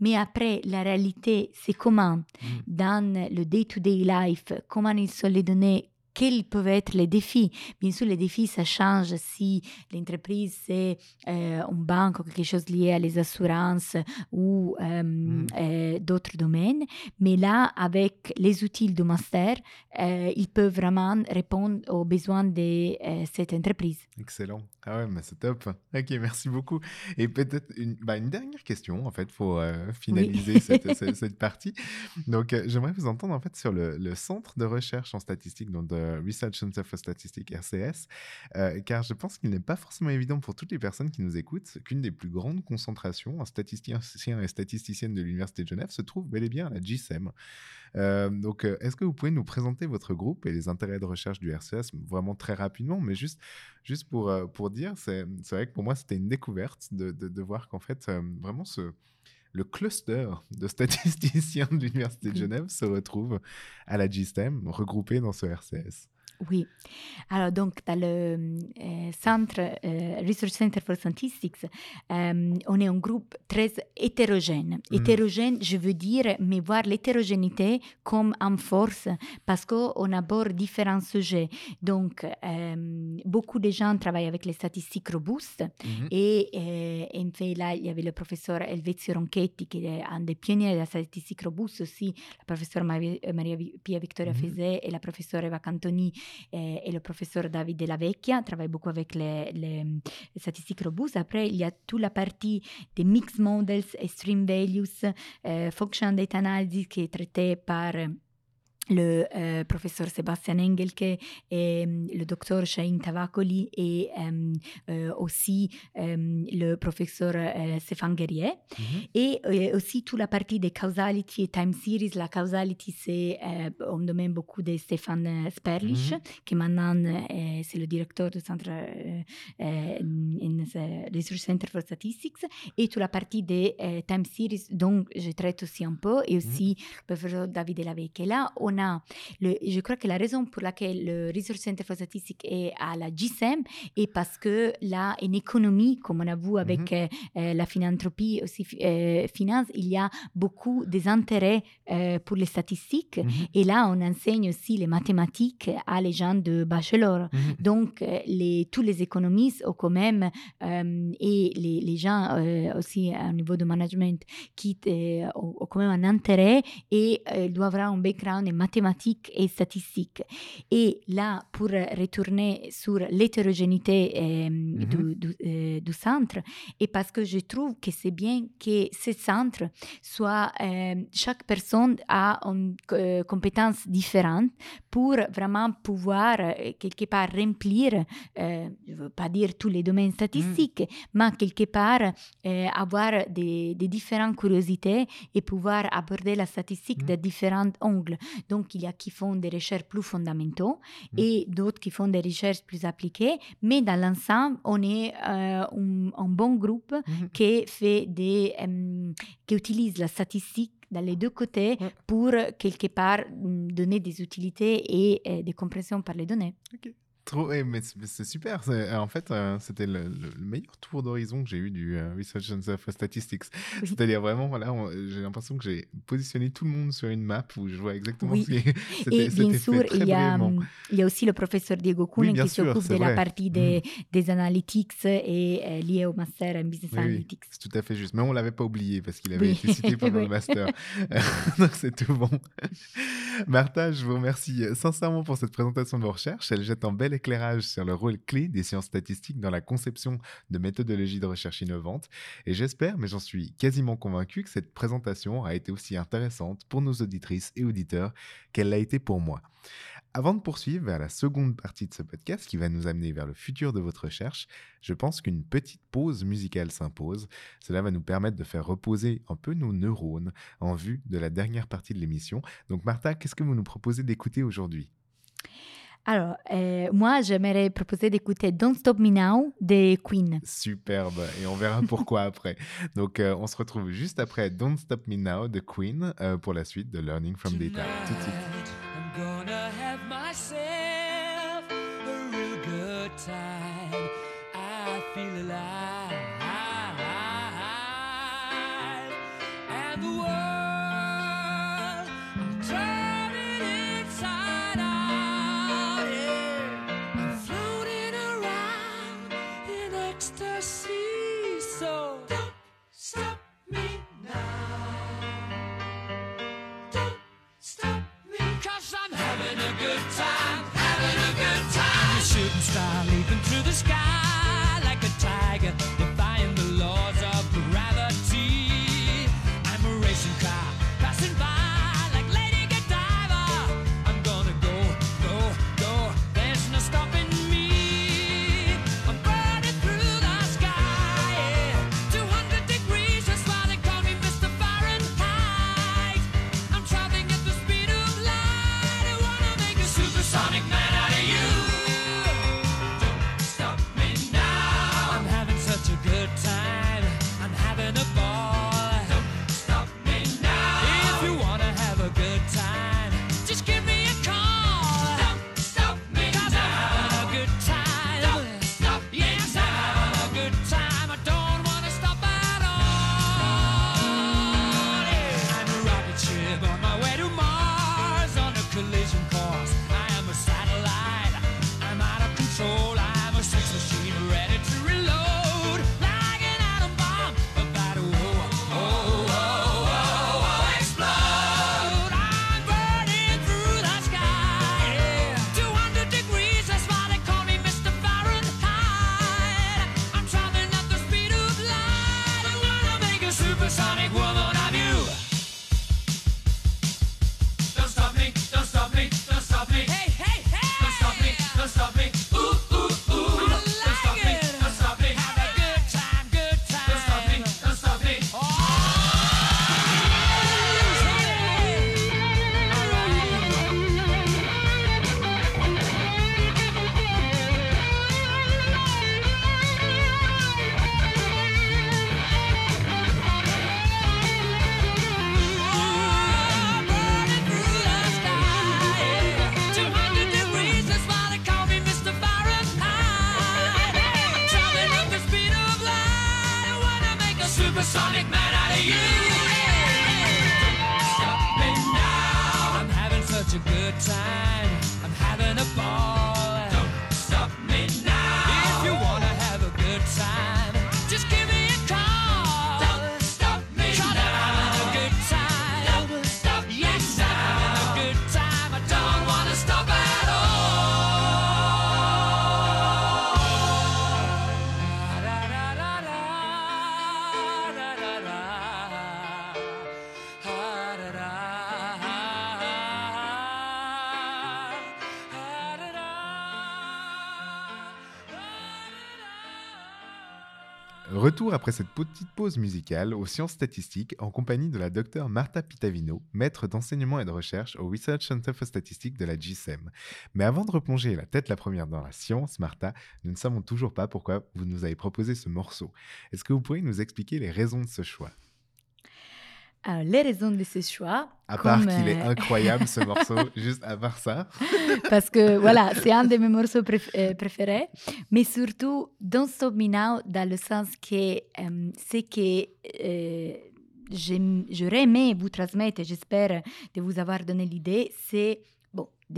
mais après, la réalité, c'est comment Mhm. dans le day-to-day life, comment ils sont les données, quels peuvent être les défis. Bien sûr, les défis, ça change si l'entreprise, c'est euh, une banque ou quelque chose lié à les assurances ou euh, Mm. euh, d'autres domaines. Mais là, avec les outils du master, euh, ils peuvent vraiment répondre aux besoins de cette entreprise. Excellent. Ah ouais, mais c'est top. Ok, merci beaucoup. Et peut-être une, bah, une dernière question, en fait, pour finaliser cette, cette, cette partie. Donc, j'aimerais vous entendre, en fait, sur le, le centre de recherche en statistique, donc le Research Center for Statistics, RCS, euh, car je pense qu'il n'est pas forcément évident pour toutes les personnes qui nous écoutent qu'une des plus grandes concentrations en statisticiens et statisticiennes de l'Université de Genève se trouve bel et bien à la GSEM. Euh, donc, euh, est-ce que vous pouvez nous présenter votre groupe et les intérêts de recherche du RCS vraiment très rapidement, mais juste, juste pour, euh, pour dire, c'est vrai que pour moi, c'était une découverte de, de, voir qu'en fait, euh, vraiment, ce, le cluster de statisticiens de l'Université de. Genève se retrouve à la GSTEM, regroupé dans ce RCS. Oui. Alors, donc, dans le euh, centre, euh, Research Center for Statistics, euh, on est un groupe très hétérogène. Hétérogène, je veux dire, mais voir l'hétérogénéité comme en force, parce qu'on aborde différents sujets. Donc, beaucoup de gens travaillent avec les statistiques robustes. Mhm. Et en fait, là, il y avait le professeur Elvezio Ronchetti, qui est un des pionniers de la statistique robuste aussi, la professeure Maria, Pia Victoria Mhm. Fezé et la professeure Eva Cantoni euh, et le professeur David Della Vecchia travaillent beaucoup avec les, les- les statistiques robustes. Après, il y a toute la partie des mixed models, extreme values, euh, function data analysis qui est traitée par le euh, professeur Sébastien Engelke et euh, le docteur Shahin Tavakoli et euh, euh, aussi euh, le professeur euh, Stéphane Guerrier. Mhm. Et euh, aussi toute la partie des causality et time series. La causality, c'est euh, un domaine beaucoup de Stéphane Sperlich, Mhm. qui maintenant euh, c'est le directeur du centre euh, euh, Research Center for Statistics. Et toute la partie des euh, time series, dont je traite aussi un peu, et aussi le professeur David Lavec. Et là, on a, le, je crois que la raison pour laquelle le Research Center for Statistics est à la GSM est parce que là, en économie, comme on a vu avec euh, euh, la philanthropie, aussi euh, finance, il y a beaucoup des intérêts euh, pour les statistiques. Mhm. Et là, on enseigne aussi les mathématiques à les gens de bachelor. Mhm. Donc, les, tous les économistes ont quand même, et les, les gens aussi au niveau de management, qui ont, ont quand même un intérêt et doivent avoir un background en mathématiques et statistiques. Et là, pour retourner sur l'hétérogénéité euh, du, du, euh, du centre, et parce que je trouve que c'est bien que ce centre soit, euh, chaque personne a une compétence différente pour vraiment pouvoir quelque part remplir, je ne veux pas dire tous les domaines statistiques, mais quelque part avoir des, des différentes curiosités et pouvoir aborder la statistique Mm. de différents angles. Donc, il y a qui font des recherches plus fondamentaux Mm. et d'autres qui font des recherches plus appliquées, mais dans l'ensemble, on est euh, un, un bon groupe Mhm. qui fait des, euh, qui utilise la statistique dans les deux côtés Ouais. pour quelque part mm, donner des utilités et euh, des compréhensions par les données. Trop, eh, mais c'est super. c'est- En fait, euh, c'était le, le- le meilleur tour d'horizon que j'ai eu du euh, Research for Statistics. Oui. C'est-à-dire vraiment, voilà, j'ai l'impression que j'ai positionné tout le monde sur une map où je vois exactement Oui. ce qui est. Et bien sûr, il y, a, hum, il y a aussi le professeur Diego Kuhn bien qui s'occupe de vrai. la partie des, des analytics et euh, liée au master en business Oui, oui, analytics. c'est tout à fait juste. Mais on l'avait pas oublié parce qu'il avait Oui. été cité pendant le Oui. master. Donc c'est tout bon. Martha, je vous remercie sincèrement pour cette présentation de vos recherches. Elle jette un éclairage sur le rôle clé des sciences statistiques dans la conception de méthodologies de recherche innovantes. Et j'espère, mais j'en suis quasiment convaincu, que cette présentation a été aussi intéressante pour nos auditrices et auditeurs qu'elle l'a été pour moi. Avant de poursuivre vers la seconde partie de ce podcast qui va nous amener vers le futur de votre recherche, je pense qu'une petite pause musicale s'impose. Cela va nous permettre de faire reposer un peu nos neurones en vue de la dernière partie de l'émission. Donc Martha, qu'est-ce que vous nous proposez d'écouter aujourd'hui? Alors, euh, moi, j'aimerais proposer d'écouter Don't Stop Me Now de Queen. Superbe, et on verra pourquoi après. Donc euh, on se retrouve juste après Don't Stop Me Now de Queen euh, pour la suite de Learning from Data. Tout de suite. Supersonic woman après cette petite pause musicale aux sciences statistiques en compagnie de la docteure Marta Pitavino, maître d'enseignement et de recherche au Research Center for Statistics de la GSEM. Mais avant de replonger la tête la première dans la science, Marta, nous ne savons toujours pas pourquoi vous nous avez proposé ce morceau. Est-ce que vous pourriez nous expliquer les raisons de ce choix? Les raisons de ce choix. À part comme, qu'il est euh, incroyable ce morceau, juste à part ça. parce que voilà, c'est un de mes morceaux préf- euh, préférés, mais surtout Don't Stop Me Now dans le sens que euh, c'est que j'aurais aimé vous transmettre, et j'espère de vous avoir donné l'idée, c'est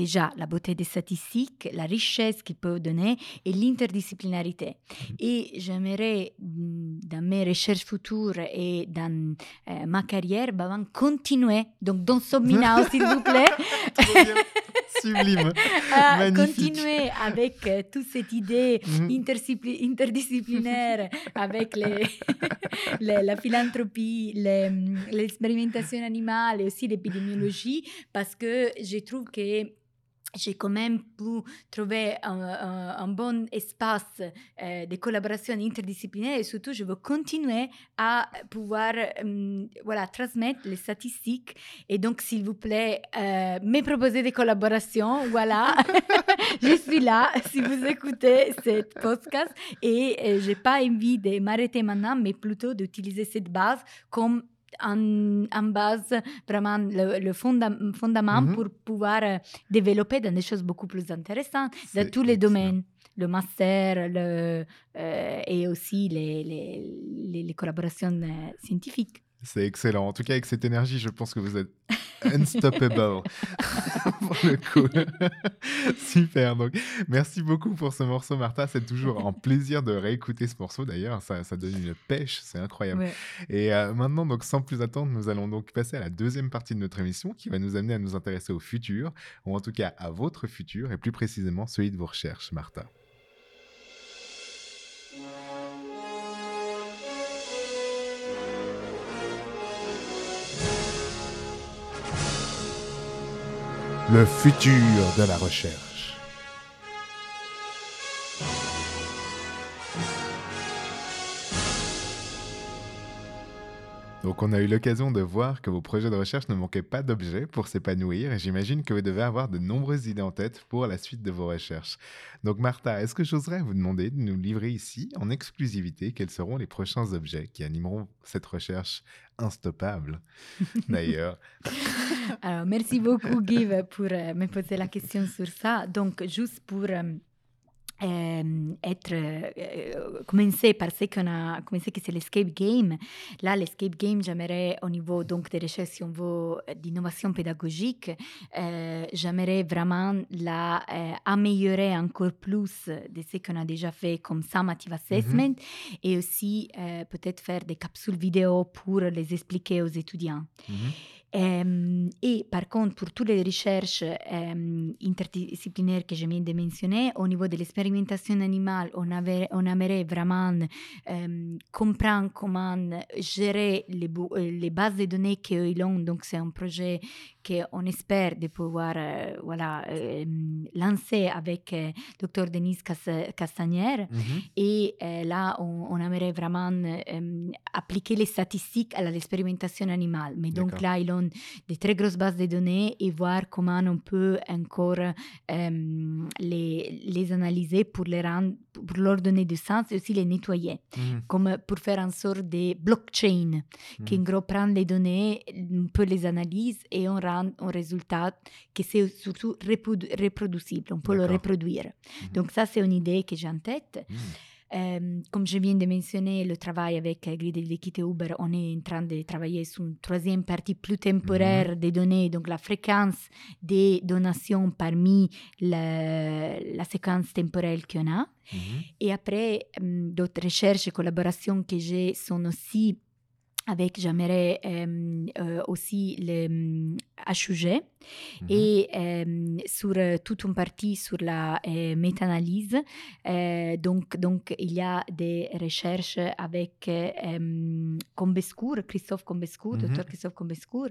déjà la beauté des statistiques, la richesse qu'il peut donner et l'interdisciplinarité. Et j'aimerais, mm, dans mes recherches futures et dans euh, ma carrière, vraiment continuer. Donc, Me Now, s'il vous plaît. Sublime. à continuer avec euh, toute cette idée Mhm. interdiscipli- interdisciplinaire, avec les- les- la philanthropie, les- l'expérimentation animale et aussi l'épidémiologie, parce que je trouve que j'ai quand même pu trouver un, bon espace euh, de collaboration interdisciplinaire et surtout je veux continuer à pouvoir euh, voilà, transmettre les statistiques. Et donc s'il vous plaît euh, me proposer des collaborations voilà. Je suis là si vous écoutez cette podcast. Et euh, j'ai pas envie de m'arrêter maintenant mais plutôt d'utiliser cette base comme en, en base vraiment le, le fonda- fondament Mhm. pour pouvoir euh, développer dans des choses beaucoup plus intéressantes dans tous les domaines le master le, euh, et aussi les, les, les- les collaborations euh, scientifiques C'est excellent. En tout cas, avec cette énergie, je pense que vous êtes unstoppable. pour le coup. Super. Donc, merci beaucoup pour ce morceau, Martha. C'est toujours un plaisir de réécouter ce morceau. D'ailleurs, ça, ça donne une pêche. C'est incroyable. Ouais. Et euh, maintenant, donc, sans plus attendre, nous allons donc passer à la deuxième partie de notre émission qui va nous amener à nous intéresser au futur, ou en tout cas à votre futur, et plus précisément celui de vos recherches, Martha. Le futur de la recherche. Donc on a eu l'occasion de voir que vos projets de recherche ne manquaient pas d'objets pour s'épanouir et j'imagine que vous devez avoir de nombreuses idées en tête pour la suite de vos recherches. Donc Martha, est-ce que j'oserais vous demander de nous livrer ici en exclusivité quels seront les prochains objets qui animeront cette recherche instoppable D'ailleurs, Alors, merci beaucoup, Guy, pour euh, me poser la question sur ça. Donc, juste pour euh, euh, être, euh, commencer par ce qu'on a commencé, que c'est l'escape game. Là, l'escape game, j'aimerais, au niveau donc, des recherches, on veut, d'innovation pédagogique, euh, j'aimerais vraiment la, euh, améliorer encore plus de ce qu'on a déjà fait comme summative assessment et aussi euh, peut-être faire des capsules vidéo pour les expliquer aux étudiants. Mhm. Euh, et par contre, pour toutes les recherches euh, interdisciplinaires que je viens de mentionner, au niveau de l'expérimentation animale, on, avait, on aimerait vraiment euh, comprendre comment gérer les, euh, les bases de données qu'ils ont. Donc, c'est un projet qu'on espère de pouvoir euh, voilà, euh, lancer avec euh, Dr. Denise Cas- Castagnère. Mhm. Et là, on, on aimerait vraiment appliquer les statistiques à l'expérimentation animale. Mais donc là, ils ont des très grosses bases de données et voir comment on peut encore euh, les, les analyser pour, les rendre, pour leur donner du sens et aussi les nettoyer. Mhm. Comme pour faire en sorte de blockchain, qui en gros prend les données, on peut les analyser et on rend un résultat qui c'est surtout reprodu- reproducible, on peut le reproduire. Donc ça, c'est une idée que j'ai en tête. Euh, comme je viens de mentionner, le travail avec Grid de l'équité Uber, on est en train de travailler sur une troisième partie plus temporaire des données, donc la fréquence des donations parmi la, la séquence temporelle qu'on a. Mhm. Et après, hum, d'autres recherches et collaborations que j'ai sont aussi avec, j'aimerais euh, euh, aussi le hum, HUG Mhm. et euh, sur toute une partie sur la méta-analyse. Donc, donc, il y a des recherches avec Combescourt, Christophe Combescourt, Mhm. docteur Christophe Combescourt.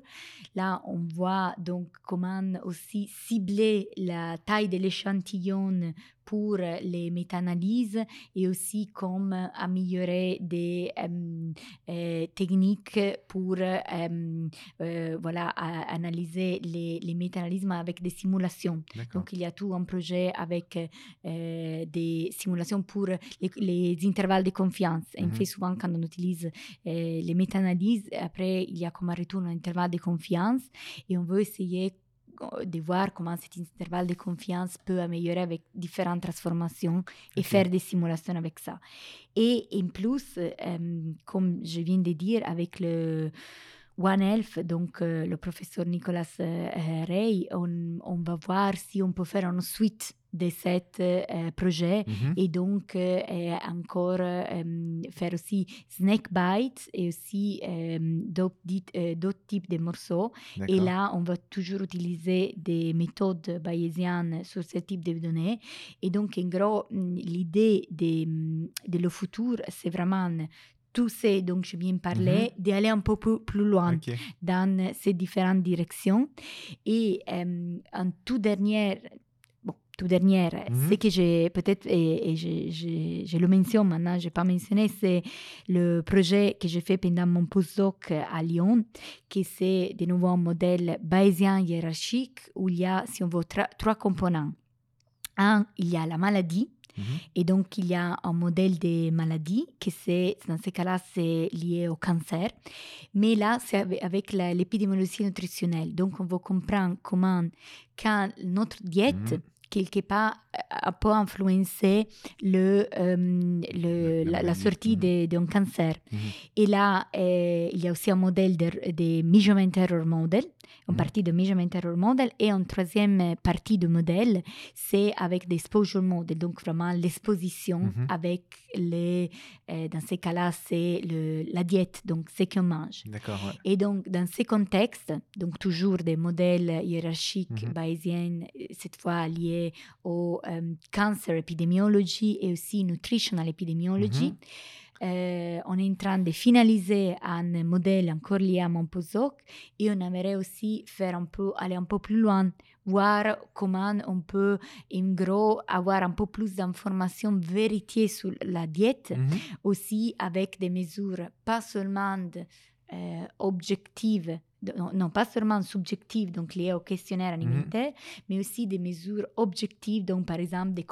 Là, on voit donc comment aussi cibler la taille de l'échantillon pour les méta-analyses et aussi comment améliorer des euh, euh, techniques pour euh, euh, voilà, analyser les, les méta-analyses avec des simulations. Donc, il y a tout un projet avec euh, des simulations pour les, les intervalles de confiance. On Mhm. fait souvent quand on utilise euh, les méta-analyses, après, il y a comme un retour un intervalle de confiance et on veut essayer euh, de voir comment cet intervalle de confiance peut améliorer avec différentes transformations et faire des simulations avec ça. Et en plus, euh, comme je viens de dire, avec le One Health, donc euh, le professeur Nicolas euh, Rey, on, on va voir si on peut faire une suite de cet euh, projet Mhm. et donc euh, euh, encore euh, faire aussi snake bites et aussi euh, d'autres euh, types de morceaux. Et là, on va toujours utiliser des méthodes bayésiennes sur ce type de données. Et donc, en gros, mm, l'idée de, mm, de le futur, c'est vraiment tout ce dont je viens de parler, d'aller un peu plus, plus loin dans ces différentes directions. Et euh, en tout dernier, bon, tout dernier, Mhm. ce que j'ai peut-être, et, et je, je- je le mentionne maintenant, je n'ai pas mentionné, c'est le projet que j'ai fait pendant mon postdoc à Lyon, qui c'est de nouveau un modèle bayésien hiérarchique où il y a, si on veut, trois composants. Un, il y a la maladie, Mhm. et donc, il y a un modèle de maladie qui, c'est, dans ce cas-là, c'est lié au cancer. Mais là, c'est avec, l'épidémiologie nutritionnelle. Donc, on va comprendre comment, quand notre diète, Mhm. Quelque part, euh, peut influencer le, euh, le- La- sortie Mhm. de- d'un cancer. Mhm. Et là, euh, il y a aussi un modèle de, de measurement error model, une Mhm. partie de measurement error model, et une troisième euh, partie du modèle, c'est avec des exposure model, donc vraiment l'exposition Mhm. avec les, euh, dans ces cas-là, c'est la diète, donc ce qu'on mange. D'accord, ouais. Et donc, dans ces contextes, donc toujours des modèles hiérarchiques Mhm. bayésiens, euh, cette fois liés au euh, cancer epidemiology et aussi nutritional epidemiology, Mhm. Euh, on est en train de finaliser un modèle encore lié à mon postdoc et on aimerait aussi faire un peu, aller un peu plus loin, voir comment on peut, en gros, avoir un peu plus d'informations vérifiées sur la diète Mhm. aussi avec des mesures pas seulement euh, objectives, de- non, non, pas seulement subjectives, donc liées au questionnaire alimentaire, mais aussi des mesures objectives, donc par exemple des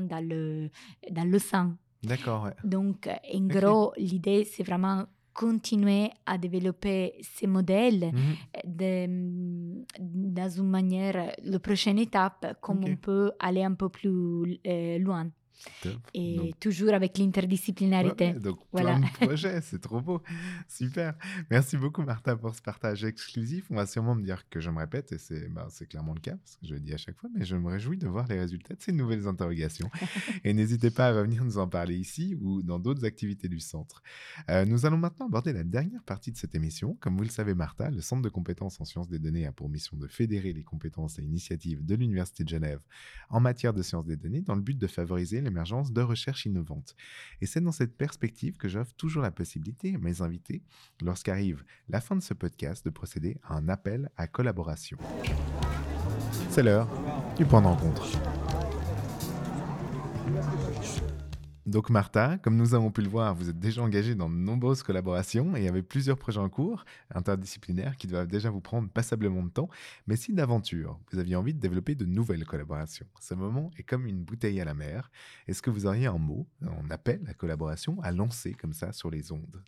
dans le, dans le sang. D'accord, ouais. Donc, en gros, l'idée, c'est vraiment continuer à développer ces modèles Mhm. de- dans une manière, la prochaine étape, comme on peut aller un peu plus euh, loin. Top. Et Donc, toujours avec l'interdisciplinarité. Ouais, donc Voilà. plein de projets, c'est trop beau. Super. Merci beaucoup Martha pour ce partage exclusif. On va sûrement me dire que je me répète et c'est bah, clairement le cas parce que je le dis à chaque fois, mais je me réjouis de voir les résultats de ces nouvelles interrogations. et n'hésitez pas à revenir nous en parler ici ou dans d'autres activités du centre. Euh, nous allons maintenant aborder la dernière partie de cette émission. Comme vous le savez Martha, le Centre de compétences en sciences des données a pour mission de fédérer les compétences et initiatives de l'Université de Genève en matière de sciences des données dans le but de favoriser l'émergence de recherches innovantes. Et c'est dans cette perspective que j'offre toujours la possibilité à mes invités, lorsqu'arrive la fin de ce podcast, de procéder à un appel à collaboration. C'est l'heure du point de rencontre. Donc Martha, comme nous avons pu le voir, vous êtes déjà engagée dans de nombreuses collaborations et avec plusieurs projets en cours interdisciplinaires qui doivent déjà vous prendre passablement de temps. Mais si d'aventure, vous aviez envie de développer de nouvelles collaborations, ce moment est comme une bouteille à la mer. Est-ce que vous auriez un mot, un appel à collaboration à lancer comme ça sur les ondes?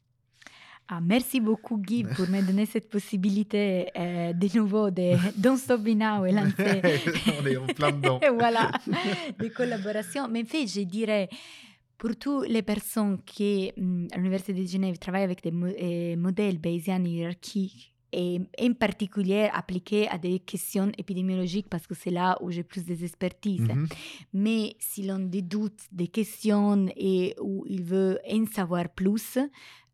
Ah, merci beaucoup Guy pour me donner cette possibilité euh, de nouveau de Don't Stop Me Now et lancer On est en plein dedans. Voilà, des collaborations. Mais en fait, je dirais, pour toutes les personnes qui, hum, à l'Université de Genève, travaillent avec des mo- euh, modèles bayésiens hiérarchiques, et en particulier appliqués à des questions épidémiologiques, parce que c'est là où j'ai plus d'expertise. Mhm. Mais si l'on a des doutes, des questions et où il veut en savoir plus,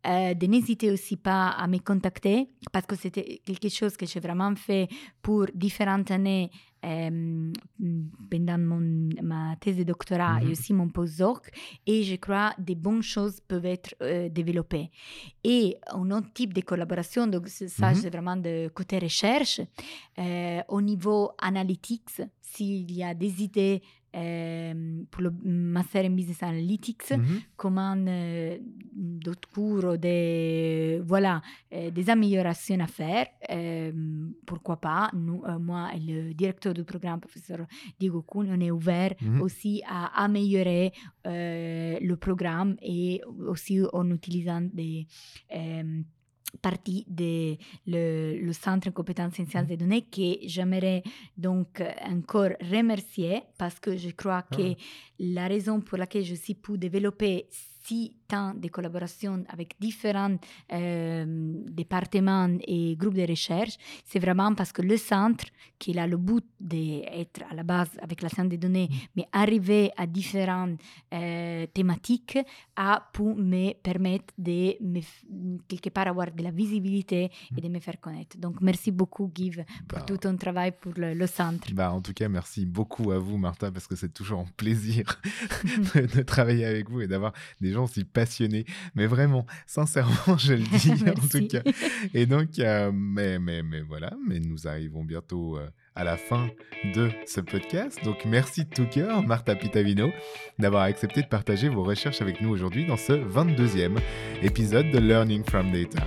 euh, de n'hésiter aussi pas à me contacter parce que c'était quelque chose que j'ai vraiment fait pour différentes années euh, pendant mon, ma thèse de doctorat Mhm. et aussi mon postdoc et je crois des bonnes choses peuvent être euh, développées. Et un autre type de collaboration, donc ça Mhm. c'est vraiment de côté recherche, euh, au niveau analytics, s'il y a des idées pour le master en business analytics, Mhm. comment euh, d'autres des, voilà, euh, des améliorations à faire. euh, pourquoi pas Nous, euh, Moi et le directeur du programme, professeur Diego Kuhn, on est ouvert Mhm. aussi à améliorer euh, le programme et aussi en utilisant des parties de le, le centre de compétences en sciences des données que j'aimerais donc euh, encore remercier parce que je crois que la raison pour laquelle je suis pu développer si tant de collaborations avec différents euh, départements et groupes de recherche, c'est vraiment parce que le centre, qui a le but d'être à la base avec la science des données, mais arriver à différentes euh, thématiques, a pu me permettre de me quelque part avoir de la visibilité et de me faire connaître. Donc merci beaucoup Guy pour Bah. tout ton travail pour le, le centre. Bah, en tout cas, merci beaucoup à vous, Martha, parce que c'est toujours un plaisir de, de travailler avec vous et d'avoir des gens si passionnés. Mais vraiment, sincèrement, je le dis en tout cas. Et donc, euh, mais, mais, mais voilà, mais nous arrivons bientôt euh, à la fin de ce podcast. Donc, merci de tout cœur, Martha Pitavino, d'avoir accepté de partager vos recherches avec nous aujourd'hui dans ce 22e épisode de Learning from Data.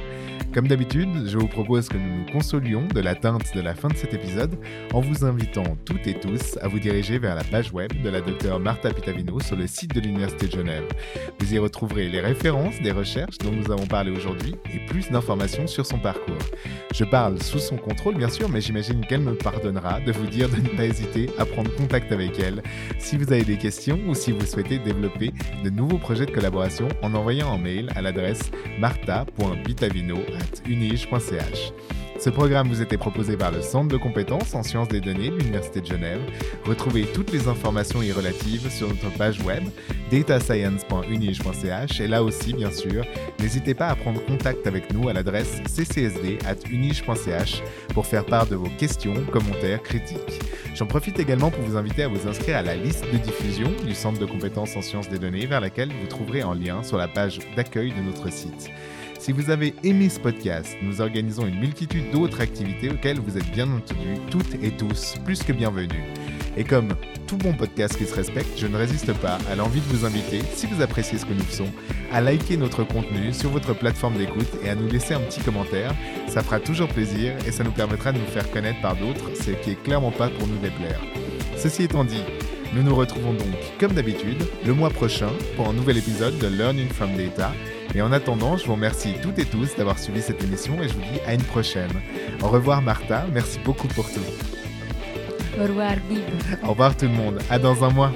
Comme d'habitude, je vous propose que nous nous consolions de l'atteinte de la fin de cet épisode en vous invitant toutes et tous à vous diriger vers la page web de la docteure Martha Pitavino sur le site de l'Université de Genève. Vous y retrouverez les références des recherches dont nous avons parlé aujourd'hui et plus d'informations sur son parcours. Je parle sous son contrôle bien sûr, mais j'imagine qu'elle me pardonnera de vous dire de ne pas hésiter à prendre contact avec elle si vous avez des questions ou si vous souhaitez développer de nouveaux projets de collaboration en envoyant un mail à l'adresse martha.pitavino.unige.ch. Ce programme vous était proposé par le Centre de compétences en sciences des données de l'Université de Genève. Retrouvez toutes les informations y relatives sur notre page web datascience.unige.ch et là aussi, bien sûr, n'hésitez pas à prendre contact avec nous à l'adresse ccsd.unige.ch pour faire part de vos questions, commentaires, critiques. J'en profite également pour vous inviter à vous inscrire à la liste de diffusion du Centre de compétences en sciences des données vers laquelle vous trouverez un lien sur la page d'accueil de notre site. Si vous avez aimé ce podcast, nous organisons une multitude d'autres activités auxquelles vous êtes bien entendu toutes et tous plus que bienvenus. Et comme tout bon podcast qui se respecte, je ne résiste pas à l'envie de vous inviter, si vous appréciez ce que nous faisons, à liker notre contenu sur votre plateforme d'écoute et à nous laisser un petit commentaire. Ça fera toujours plaisir et ça nous permettra de nous faire connaître par d'autres, ce qui est clairement pas pour nous déplaire. Ceci étant dit, nous nous retrouvons donc, comme d'habitude, le mois prochain pour un nouvel épisode de Learning from Data. Et en attendant, je vous remercie toutes et tous d'avoir suivi cette émission et je vous dis à une prochaine. Au revoir Martha, merci beaucoup pour tout. Au revoir Guy. Au revoir tout le monde, à dans un mois.